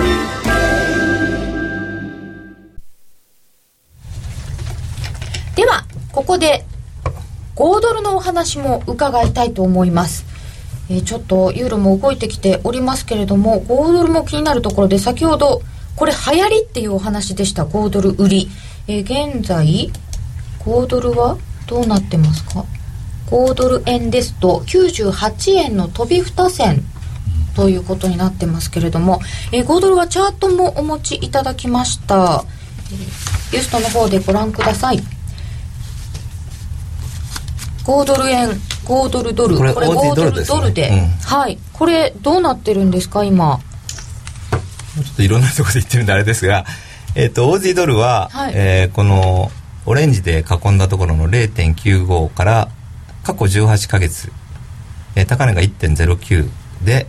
ここで5ドルのお話も伺いたいと思います、えーちょっとユーロも動いてきておりますけれども5ドルも気になるところで先ほどこれ流行りっていうお話でした5ドル売り、えー現在5ドルはどうなってますか？5ドル円ですと98円の飛び2銭ということになってますけれども、えー5ドルはチャートもお持ちいただきました、えー、ユーストの方でご覧ください。5ドル円5ドルドル。これ OG 5ドルドルで、うん。はい。これどうなってるんですか今？ちょっといろんなところで言ってるんであれですが、えっ、と、オージードルは、はい。えーこのオレンジで囲んだところの0.95から過去18ヶ月、えー高値が1.09で、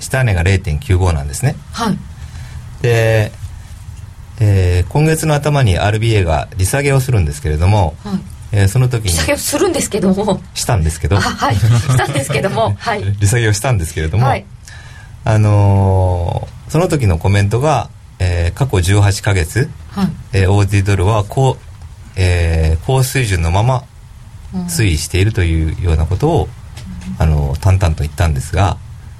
下値が0.95なんですね。はい。で、えー今月の頭に RBA が利下げをするんですけれども、はいえーその時に利下げをするんですけども。したんですけど。あ、はい。したんですけども。はい。利下げをしたんですけれども、はい。あのーその時のコメントが、えー過去18ヶ月、はい。えー、オーディドルは高,、えー高水準のままうん。推移しているというようなことを、あの淡々と言ったんですが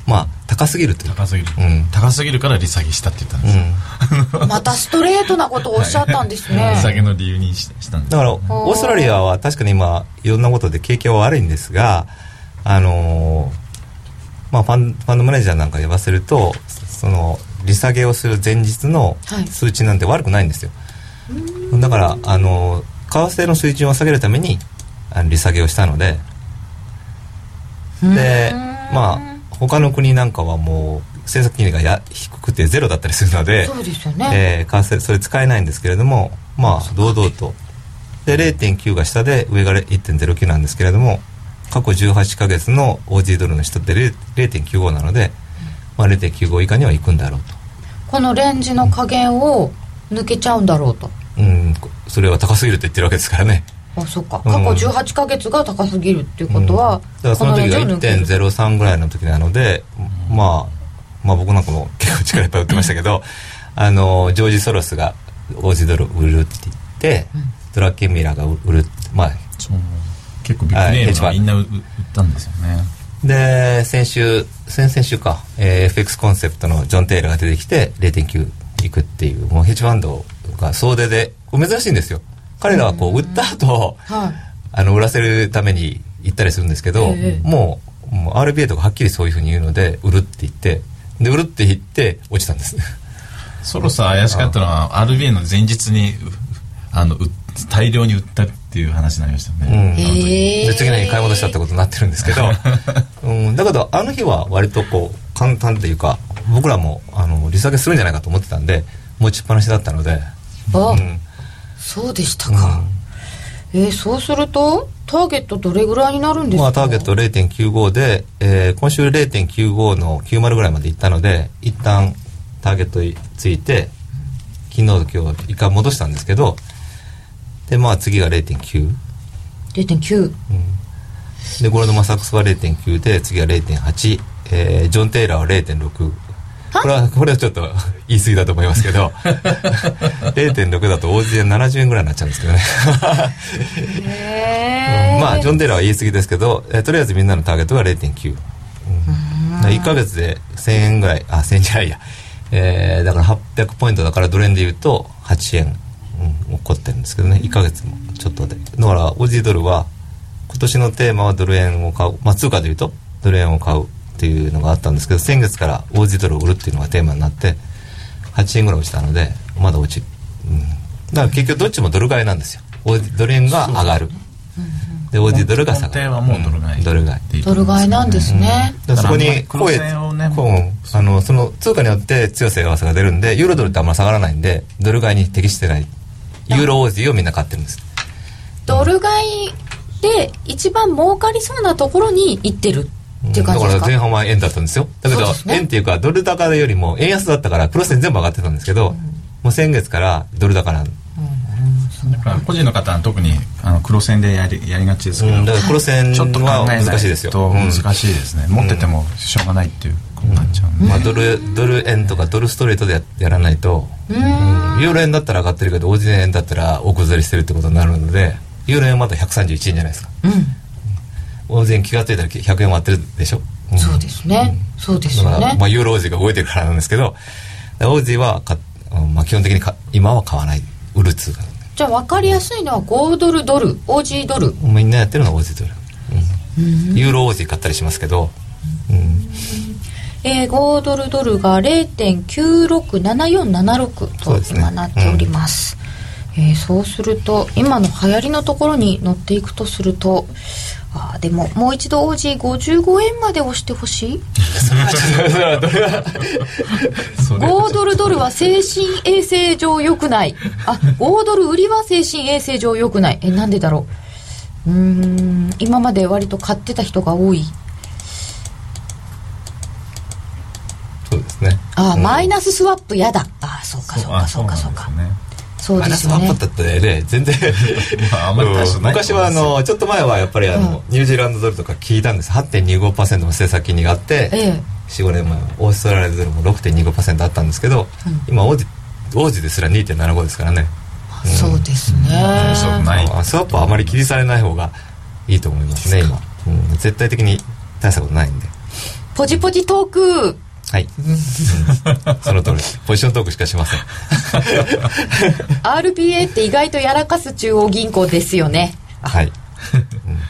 まあ高すぎるという。高すぎる、うん。高すぎるから利下げしたって言ったんですよ、またストレートなことをおっしゃったんですね、利下げの理由にししたんですだからオーストラリアは確かに今いろんなことで景気は悪いんですがあのーまあ、ファンファンドマネージャーなんかで言わせるとその利下げをする前日のはい。数値なんて悪くないんですよ、だからあの為替の水準を下げるためにあの利下げをしたので。でまあ他の国なんかはもう政策金利がや低くてゼロだったりするのでそうですよね、えーそれ使えないんですけれどもまあ堂々と。で0.9が下で上が1.09なんですけれども過去18ヶ月の OG ドルの下って0 0.95なので、まあ、0.95以下には行くんだろうこのレンジの加減を抜けちゃうんだろうと。とうんこそれは高すぎると言ってるわけですからねあそっか。うん過去18ヶ月が高すぎるっていうことは、うんだからその時がこのレンジを抜ける1.03ぐらいの時なので、まあ、まあ僕なんかも結構力いっぱい売ってましたけどあのジョージ・ソロスが OG ドル売るって言って、ドラッケンミラーが売るまあ結構ビッグネームがみんな売売ったんですよね。で先週先々週か、えー FX コンセプトのジョン・テイラーが出てきて0.9いくっていうもうヘッジファンドが総出でこれ珍しいんですよ彼らはこう売った後、はい。あの売らせるために行ったりするんですけど、ええもうもう RBA とかはっきりそういうふうに言うので売るって言ってで売るって言って落ちたんです。そろそろ怪しかったのは RBA の前日にうあのう大量に売ったっていう話になりましたよね、うん。で次の日買い戻したってことになってるんですけど、うん、だけどあの日は割とこう簡単っていうか僕らもあの利下げするんじゃないかと思ってたんで持ちっぱなしだったので、あ、うんそうでしたか、えーそうするとターゲットどれぐらいになるんですか、まあ、ターゲット0.95で、えー今週0.95の90ぐらいまでいったので一旦ターゲットについて昨日と今日一回戻したんですけどでまあ次が0.9 0.9でゴールドマン・サックスは0.9で次は0.8、えージョン・テイラーは0.6これはこれはちょっと言い過ぎだと思いますけど。0.6だと大勢70円ぐらいになっちゃうんですけどね。へえまあジョン・テイラーは言い過ぎですけど、えーとりあえずみんなのターゲットが0.9、うん、1ヶ月で1000円ぐらいあ1000円じゃないや、えーだから800ポイントだからドル円で言うと8円、うん、起こってるんですけどね。1か月もちょっとで。だからオージードルは今年のテーマはドル円を買う、まあ、通貨でいうとドル円を買うっていうのがあったんですけど先月からオージードルを売るっていうのがテーマになって8円ぐらい落ちたのでまだ落ちる、うん、だから結局どっちもドル買いなんですよ。ドル円が上がる、でオージードルが下がる。本はもうドル買い、うん、ドル買い。ドル買いなんですね、うん、そこに黒線をねあのその通貨によって強さ弱さが出るんでユーロドルってあんま下がらないんでドル買いに適してない。ユーロオージーをみんな買ってるんです。ドル買いで一番儲かりそうなところに行ってるっていう感じですか、だから前半は円だったんですよ。だけど、ね、円っていうかドル高よりも円安だったからクロス線全部上がってたんですけど、うん、もう先月からドル高なん。だから個人の方は特にあの黒線でやりやりがちですけど、うん、だから黒線は難しいですよ。難しいですね、持っててもしょうがないっていうことになっちゃう、まあ、ドルドル円とかドルストレートでややらないとユーロ円だったら上がってるけどオージ円だったら大崩れしてるってことになるのでユーロ円はまだ131円じゃないですか、うん、オージ円気が付いたら100円割ってるでしょ、うん、そうですね、そうですよね。まあ、ユーロオージーが動いてるからなんですけどオージーはか、まあ、基本的にか今は買わない。売る通貨じゃあ分かりやすいのは5ドルドルオージードル。みんなやってるのはオージードル、うん、ユーロオージー買ったりしますけど、うん。えー、5ドルドルが0.967476と今なっております、ね。うん、えー、そうすると今の流行りのところに乗っていくとするとあでももう一度王子55円まで押してほしい？5ドルドルは精神衛生上良くない。あ5ドル売りは精神衛生上良くない。えなんでだろう？うん今まで割と買ってた人が多い。そうですね。あ、うん、マイナススワップやだ。あそうかそうかそうかそうか。そうですね。だったね、全然。まあ、あんまり昔はあのちょっと前はやっぱりあの、ニュージーランドドルとか聞いたんです。8.25%の政策金利があって、ええ、45年前オーストラリアドルも6.25%あったんですけど、うん、今王子王子ですら2.75ですからね、うん、そうですね、うん、スワップはあまり気にされない方がいいと思いますね今、うん、絶対的に大したことないんで。ポジポジトークはい、その通りポジショントークしかしません。RPA って意外とやらかす中央銀行ですよね。はい、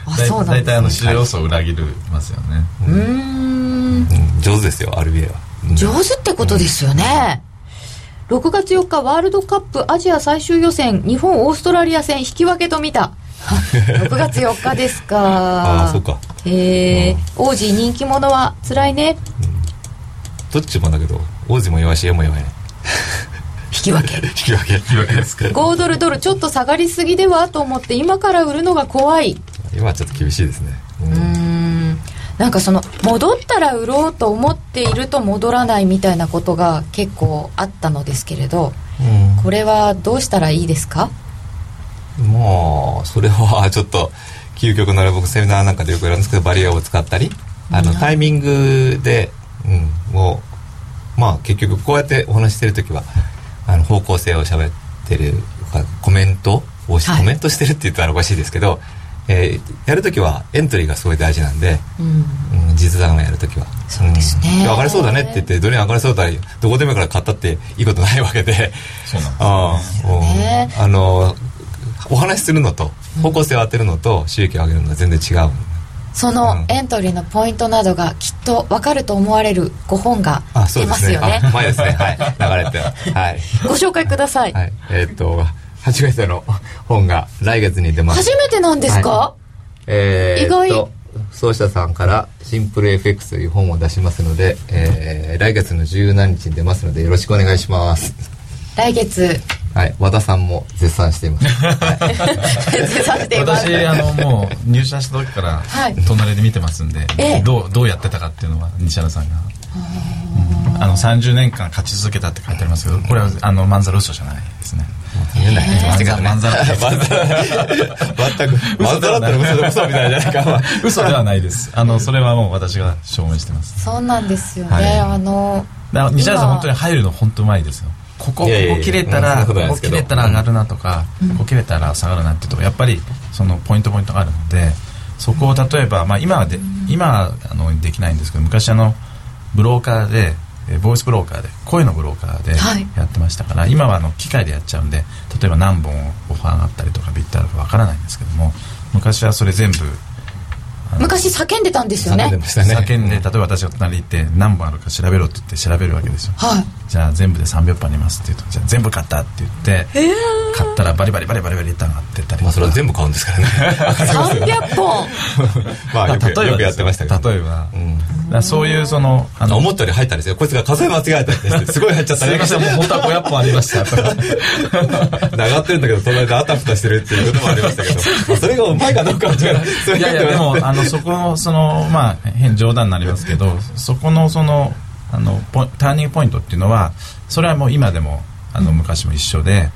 あそうなん大体あの市場予想を裏切るますよね。うん。上手ですよ RBA は、上手ってことですよね、6月4日ワールドカップアジア最終予選日本オーストラリア戦引き分けと見た。6月4日ですか。ああそうか。へえ王子人気者はつらいね、うんどっちもだけど王子も弱いし絵も弱いね。引き分け。引き分け引き分けですか5ドルドルちょっと下がりすぎではと思って今から売るのが怖い。今はちょっと厳しいですね。うん。なんかその戻ったら売ろうと思っていると戻らないみたいなことが結構あったのですけれど、うん、これはどうしたらいいですか？まあそれはちょっと究極の僕セミナーなんかでよくやるんですけどバリアを使ったりあのタイミングでうん、もうまあ結局こうやってお話してる時はあの方向性を喋ってるコメントをし、はい、コメントしてるって言ったらおかしいですけど、えー、やる時はエントリーがすごい大事なんで、うん。うん、実弾をやる時は。そうですね、うん、上がりそうだねって言ってどれに上がりそうだどこでもから買ったっていいことないわけで。そうなんですね。あのお話しするのと方向性を当てるのと収益を上げるのは全然違うそのエントリーのポイントなどがきっと分かると思われる5本が出ますよね。あ、前ですね。はい。流れて。はい。ご紹介ください。はい。えー、っと、初めての本が来月に出ます。初めてなんですか、はい、えー、意外。奏者さんからシンプル FX という本を出しますので、えー、来月の17日に出ますのでよろしくお願いします。来月はい、和田さんも絶賛しています。絶賛しています。私あのもう入社した時から隣で見てますんで、はい、どうどうやってたかっていうのは西原さんが。あの30年間勝ち続けたって書いてありますけどこれはあのまんざら嘘じゃないですね。まんざら全く。まんざらったら嘘で嘘みたいじゃないか。嘘ではないです。あのそれはもう私が証明してます。そうなんですよね、あの西原さん本当に入るの本当うまいですよここここ切れたらここ切れたら上がるなとか、ここ切れたら下がるなっていうとやっぱりそのポイントポイントがあるのでそこを例えば、まあ、今はで今はあのできないんですけど昔あのブローカーで、えーボイスブローカーで声のブローカーではい。やってましたから、今はあの機械でやっちゃうんで例えば何本オファーがあったりとかビットあるかわからないんですけども昔はそれ全部昔叫んでたんですよね。叫んでね。叫んで例えば私が隣に行って何本あるか調べろって言って調べるわけですよ。はいじゃあ全部で300本ありますって言うとじゃあ全部買ったって言って、買ったらバリバリバリバリバリって上がってったりまあそれは全部買うんですからね300本まあよく例えばよくやってましたけど例えば、うんそういうそのあの思ったより入ったんですよこいつが数え間違えたりしてすごい入っちゃったすいませんもう本当は500本ありましたとか上がってるんだけど隣であたふたしてるっていうこともありましたけど、まあ、それがうまいかどうかは違ういやいやでもあのそこのそのまあ変冗談になりますけどそこのそのあのターニングポイントっていうのはそれはもう今でもあの昔も一緒で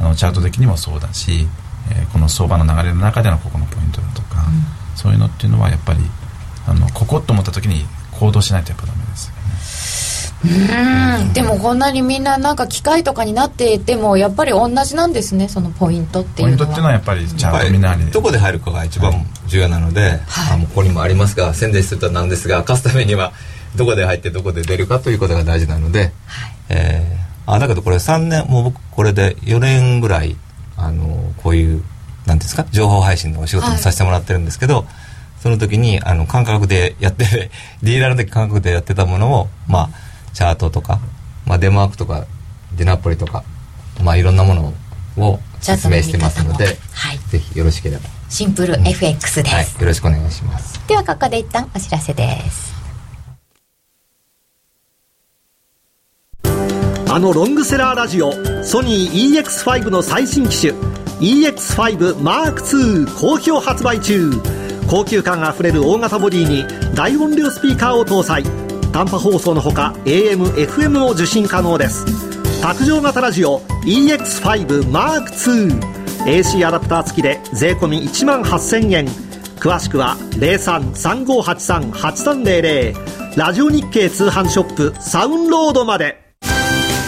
あのチャート的にもそうだし、えーこの相場の流れの中でのここのポイントだとか、そういうのっていうのはやっぱりあのここと思った時に行動しないとやっぱダメですよね。うん。でもこんなにみんななんか機械とかになっていてもやっぱり同じなんですねそのポイントっていうのは。ポイントっていうのはやっぱりちゃんとみんなに。りどこで入るかが一番重要なので、あもうここにもありますが宣伝するとなんですが勝つためにはどこで入ってどこで出るかということが大事なので、えーあだけどこれ3年もう僕これで4年ぐらいあのこういうなんですか情報配信のお仕事もさせてもらってるんですけど、その時にあの感覚でやって ディーラーの時感覚でやってたものをまあチャートとか、まあ、デマークとかディナポリとかまあいろんなものを説明してますので、はい。ぜひよろしければ、シンプル FX です、はい、よろしくお願いします。ではここで一旦お知らせですあのロングセラーラジオソニー EX5 の最新機種 EX5M2 好評発売中。高級感あふれる大型ボディに大音量スピーカーを搭載。短波放送のほか AM、FM も受信可能です。卓上型ラジオ EX5M2AC アダプター付きで税込1万8000円。詳しくは0335838300ラジオ日経通販ショップサウンロードまで。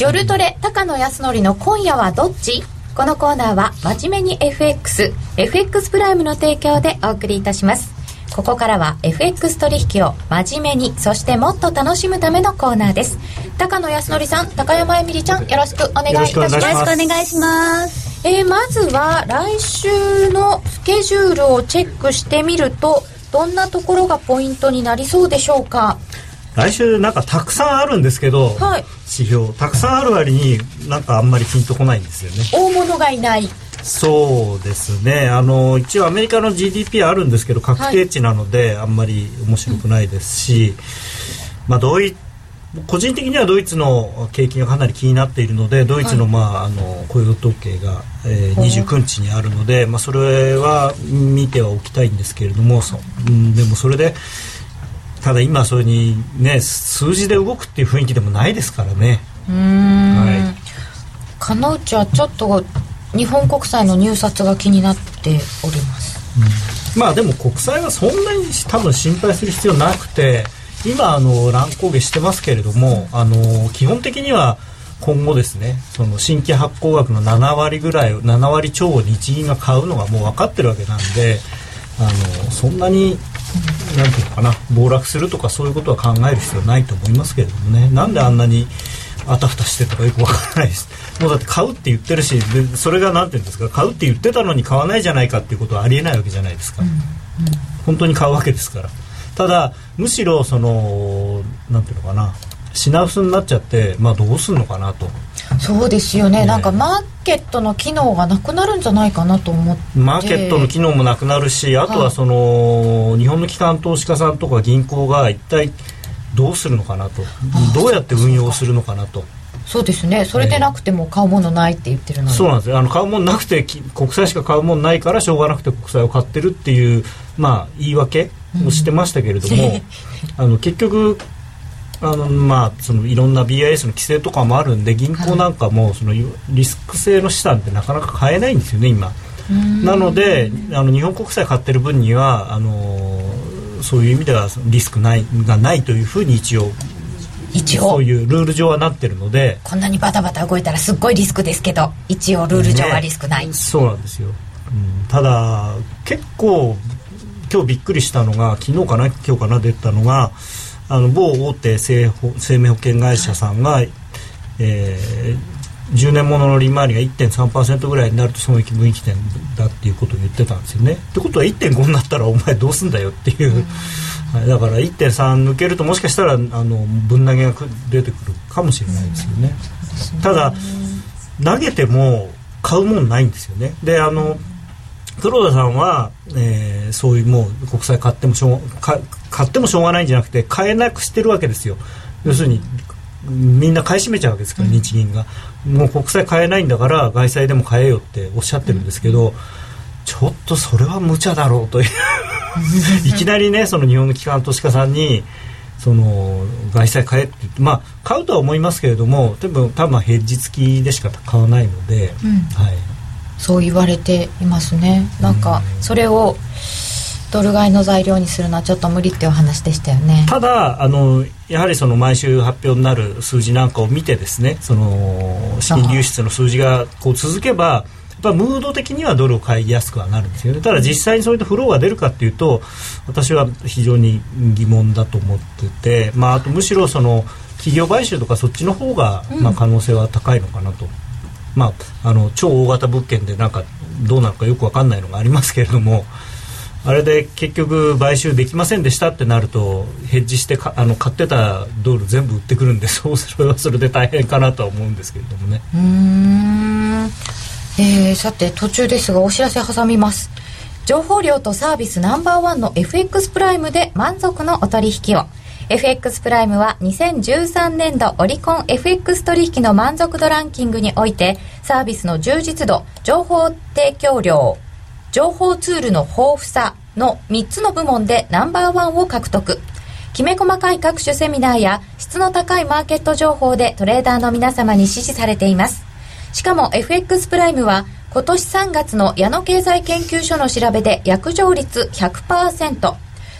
夜トレ高野康則の今夜はどっち？このコーナーは真面目に FX FX プライムの提供でお送りいたします。ここからは FX 取引を真面目にそしてもっと楽しむためのコーナーです。高野康則さん高山えみりちゃんよろしくお願いいたしますよろしくお願いします。よろしくお願いします。えーまずは来週のスケジュールをチェックしてみるとどんなところがポイントになりそうでしょうか？来週なんかたくさんあるんですけど、はい。指標。たくさんある割になんかあんまりピンとこないんですよね。大物がいない。そうですね。あの一応アメリカの GDP あるんですけど確定値なので、あんまり面白くないですし、まあドイ個人的にはドイツの景気がかなり気になっているのでドイツの,、まあ、あの雇用統計が、えー、29日にあるので、まあ、それは見てはおきたいんですけれどもそ、うん、でもそれでただ今それにね数字で動くっていう雰囲気でもないですからね。うーん。はい。かのうちはちょっと日本国債の入札が気になっております。まあでも国債はそんなに多分心配する必要なくて今あの乱高下してますけれどもあの基本的には今後ですねその新規発行額の7割ぐらい7割超を日銀が買うのがもう分かってるわけなんであのそんなになんていうのかな暴落するとかそういうことは考える必要ないと思いますけれどもね。なんであんなにあたふたしてとかよくわからないです。もうだって買うって言ってるしでそれがなんていうんですか買うって言ってたのに買わないじゃないかっていうことはありえないわけじゃないですか、本当に買うわけですから。ただむしろそのなんていうのかな品薄になっちゃってまあどうすんのかなと。そうですよね。ね。なんかマーケットの機能がなくなるんじゃないかなと思って。マーケットの機能もなくなるしあとはその日本の機関投資家さんとか銀行が一体どうするのかなと。どうやって運用するのかなと。そうですね。それでなくても買うものないって言ってるのに。そうなんです。よあの買うもんなくてき国債しか買うもんないからしょうがなくて国債を買ってるっていうまあ言い訳をしてましたけれども、あの結局あのまあ、そのいろんな BIS の規制とかもあるんで銀行なんかもそのリスク性の資産ってなかなか買えないんですよね今。なのであの日本国債買ってる分にはあのそういう意味ではリスクないがないというふうに一応一応。そういうルール上はなってるので。こんなにバタバタ動いたらすっごいリスクですけど一応ルール上はリスクない、ね、そうなんですよ、うん、ただ結構今日びっくりしたのが昨日かな今日かな出たのがあの某大手生生命保険会社さんが、えー、10年ものの利回りが1.3%ぐらいになると損益分岐点だっていうことを言ってたんですよね。ってことは1.5になったらお前どうすんだよっていう、はい、だから1.3抜けるともしかしたらあのぶん投げが出てくるかもしれないですよね。ただ投げても買うもんないんですよね。であの黒田さんは、えー、そういうもう国債買ってもしょう買ってもしょうがないんじゃなくて買えなくしてるわけですよ。要するにみんな買い占めちゃうわけですから、うん、日銀が。もう国債買えないんだから外債でも買えよっておっしゃってるんですけど、うん、ちょっとそれは無茶だろうという。いきなりねその日本の機関投資家さんにその外債買えって言ってまあ買うとは思いますけれども多分多分ヘッジ付きでしか買わないので、うん、はい。そう言われていますね。なんかそれをドル買いの材料にするのはちょっと無理っていう話でしたよね。ただあのやはりその毎週発表になる数字なんかを見てですねその資金流出の数字がこう続けばやっぱムード的にはドルを買いやすくはなるんですよね。ただ実際にそういったフローが出るかっていうと私は非常に疑問だと思ってて、まあ、あとむしろその企業買収とかそっちの方が、まあ、可能性は高いのかなと。まあ、あの超大型物件でなんかどうなるかよく分かんないのがありますけれどもあれで結局買収できませんでしたってなるとヘッジしてあの買ってたドル全部売ってくるんでそうそれはそれで大変かなとは思うんですけれどもね。うん。えー、さて途中ですがお知らせ挟みます。情報量とサービスナンバーワンの FX プライムで満足のお取引を。FX プライムは2013年度オリコン FX 取引の満足度ランキングにおいてサービスの充実度、情報提供量、情報ツールの豊富さの3つの部門でナンバーワンを獲得。きめ細かい各種セミナーや質の高いマーケット情報でトレーダーの皆様に支持されています。しかも FX プライムは今年3月の矢野経済研究所の調べで約定率100%、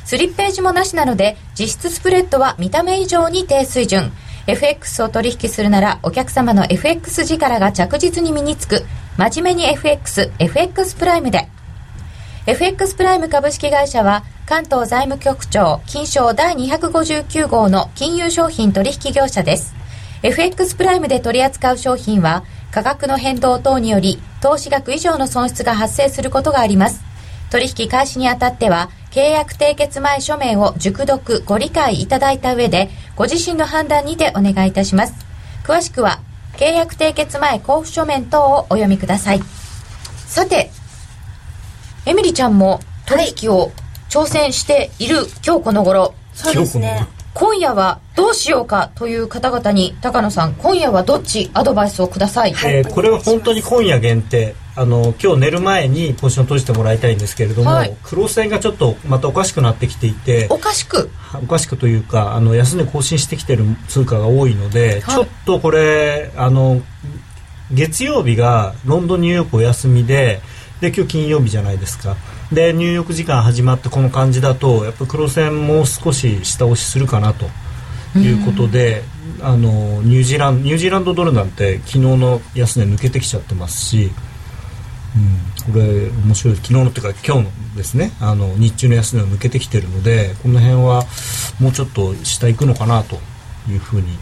スリッページもなしなので実質スプレッドは見た目以上に低水準 FX を取引するならお客様の FX 力が着実に身につく真面目に FX、FX プライムで FX プライム株式会社は関東財務局長金賞第259号の金融商品取引業者です。FX プライムで取り扱う商品は価格の変動等により投資額以上の損失が発生することがあります。取引開始にあたっては契約締結前書面を熟読ご理解いただいた上でご自身の判断にてお願いいたします。詳しくは契約締結前交付書面等をお読みください。さてエミリちゃんも取引を挑戦している今日この頃、そうですね今夜はどうしようかという方々に高野さん今夜はどっちアドバイスをください、えー、これは本当に今夜限定。あの今日寝る前にポジション閉じてもらいたいんですけれども、はい、黒線がちょっとまたおかしくなってきていておかしく。おかしくというかあの安値更新してきてる通貨が多いので、はい、ちょっとこれあの月曜日がロンドンニューヨークお休みでで今日金曜日じゃないですか。で入浴時間始まってこの感じだとやっぱ黒線もう少し下押しするかなと。いうことで、あのニュージーランドニュージーランドドルなんて昨日の安値抜けてきちゃってますし、うん、これ面白い。昨日のっていうか今日のですね。あの日中の安値を抜けてきてるのでこの辺はもうちょっと下行くのかなというふうに。ん？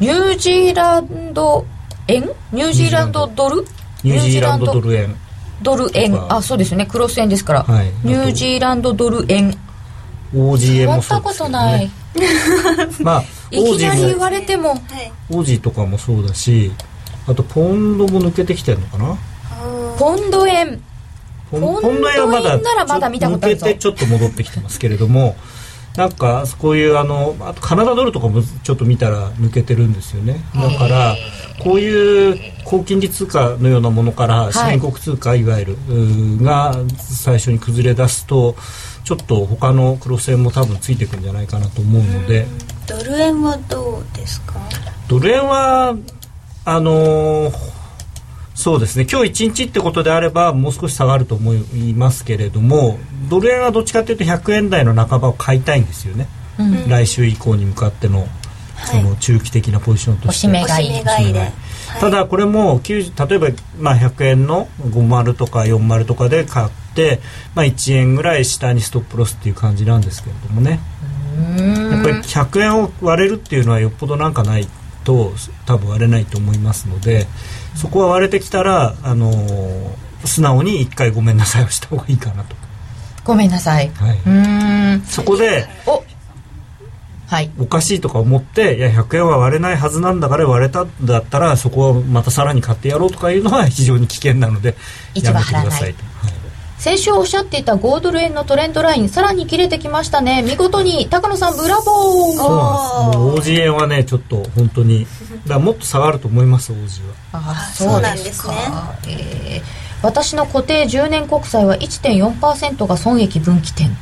ニュージーランド円？ニュージーランドドル？ニュージーランドドル円。ドル円。あそうですね。クロス円ですから、はい、ニュージーランドドル円。OGM もそうですよ、ね、ことない。まあ いきなり言われても、オージーとかもそうだしあとポンドも抜けてきてるのかな？ポンド円。ポンド円はまだ抜けてちょっと戻ってきてますけれどもなんかこういうあのあとカナダドルとかもちょっと見たら抜けてるんですよね。だからこういう高金利通貨のようなものから資源国通貨いわゆる、うが最初に崩れ出すとちょっと他の黒線も多分ついていくんじゃないかなと思うので。ドル円はどうですか？ドル円はあのーそうですね。今日1日ってことであればもう少し下がると思いますけれどもドル円はどっちかというと100円台の半ばを買いたいんですよね、うん。来週以降に向かってのその中期的なポジションとおして、しめ買いおしめ買いで。ただこれも90例えばまあ100円の50とか40とかで買って、まあ、1円ぐらい下にストップロスっていう感じなんですけれどもね。やっぱり100円を割れるっていうのはよっぽどなんかないと多分割れないと思いますのでそこは割れてきたら、あのー素直に一回ごめんなさいをした方がいいかなと、ごめんなさい、はい。うーん。そこでおはい。おかしいとか思っていや100円は割れないはずなんだから割れたんだったらそこはまたさらに買ってやろうとかいうのは非常に危険なので一やめてくださいと。はい先週おっしゃっていた5ドル円のトレンドラインさらに切れてきましたね。見事に高野さんブラボーそうなんですもう OG 円はねちょっと本当にだからもっと下がると思います OG は。あそうなんですね。えー私の固定10年国債は1.4%が損益分岐点。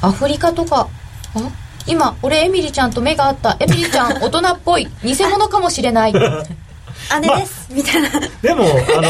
おアフリカとかあ今俺エミリちゃんと目が合った。エミリちゃん大人っぽい。偽物かもしれない姉です、みたいな。でもあの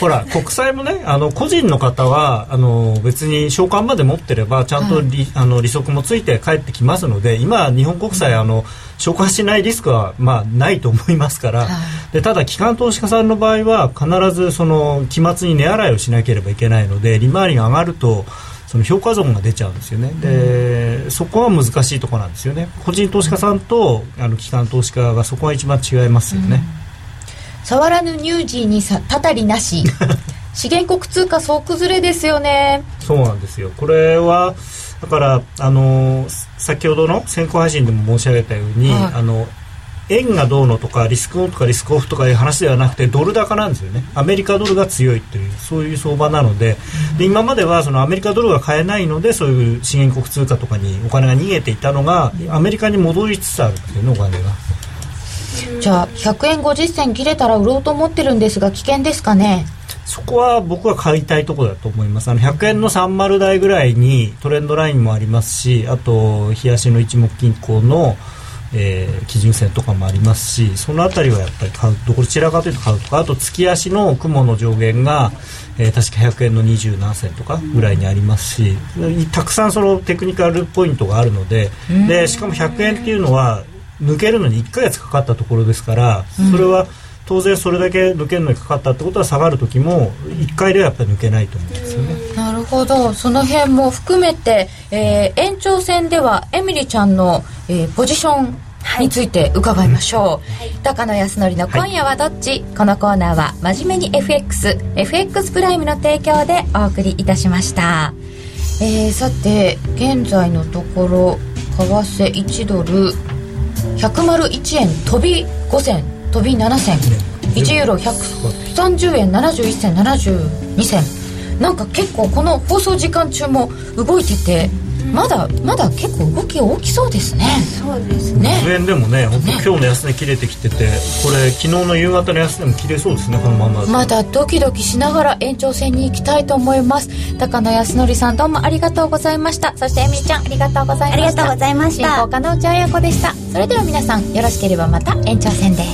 ほら国債もねあの個人の方はあの別に償還まで持ってればちゃんと利,、あの利息もついて帰ってきますので今日本国債、あの償還しないリスクは、まあ、ないと思いますから、でただ機関投資家さんの場合は必ずその期末に値洗いをしなければいけないので利回りが上がるとその評価損が出ちゃうんですよね。で、そこは難しいところなんですよね。個人投資家さんとあの機関投資家がそこが一番違いますよね、触らぬ乳児にさたたりなし。資源国通貨総崩れですよね。そうなんですよ。これはだからあの先ほどの先行配信でも申し上げたように、はい。あの円がどうのとかリスクオンとかリスクオフとかいう話ではなくてドル高なんですよね。アメリカドルが強いというそういう相場なので,、で今まではそのアメリカドルが買えないのでそういう資源国通貨とかにお金が逃げていたのがアメリカに戻りつつあるんですよねお金が。じゃあ100円50銭切れたら売ろうと思ってるんですが危険ですかね？そこは僕は買いたいところだと思います。あの100円の30台ぐらいにトレンドラインもありますしあと冷やしの一目金庫の、えー基準線とかもありますしその辺りはやっぱり買うどちらかというと買うとかあと月足の雲の上限が、えー確か100円の20何銭とかぐらいにありますしたくさんそのテクニカルポイントがあるのででしかも100円っていうのは抜けるのに1ヶ月かかったところですからそれは当然それだけ抜けるのにかかったってことは下がる時も1回ではやっぱり抜けないと思うんですよね。なるほど。その辺も含めて、えー延長戦ではエミリちゃんの、えーポジションについて伺いましょう、高野康則の今夜はどっち、このコーナーは真面目に FXFX プライムの提供でお送りいたしました、えーさて現在のところ為替1ドル101円飛び5銭飛び7銭1ユーロ130円71銭72銭なんか結構この放送時間中も動いててまだまだ結構動き大きそうですね。そうですね。円でもね本当今日の安値切れてきてて、ね、これ昨日の夕方の安値も切れそうですねこのまままだドキドキしながら延長戦に行きたいと思います。高野康則さんどうもありがとうございました。そしてエミちゃんありがとうございました。ありがとうございました。進行家の内彩子でした。それでは皆さんよろしければまた延長戦で。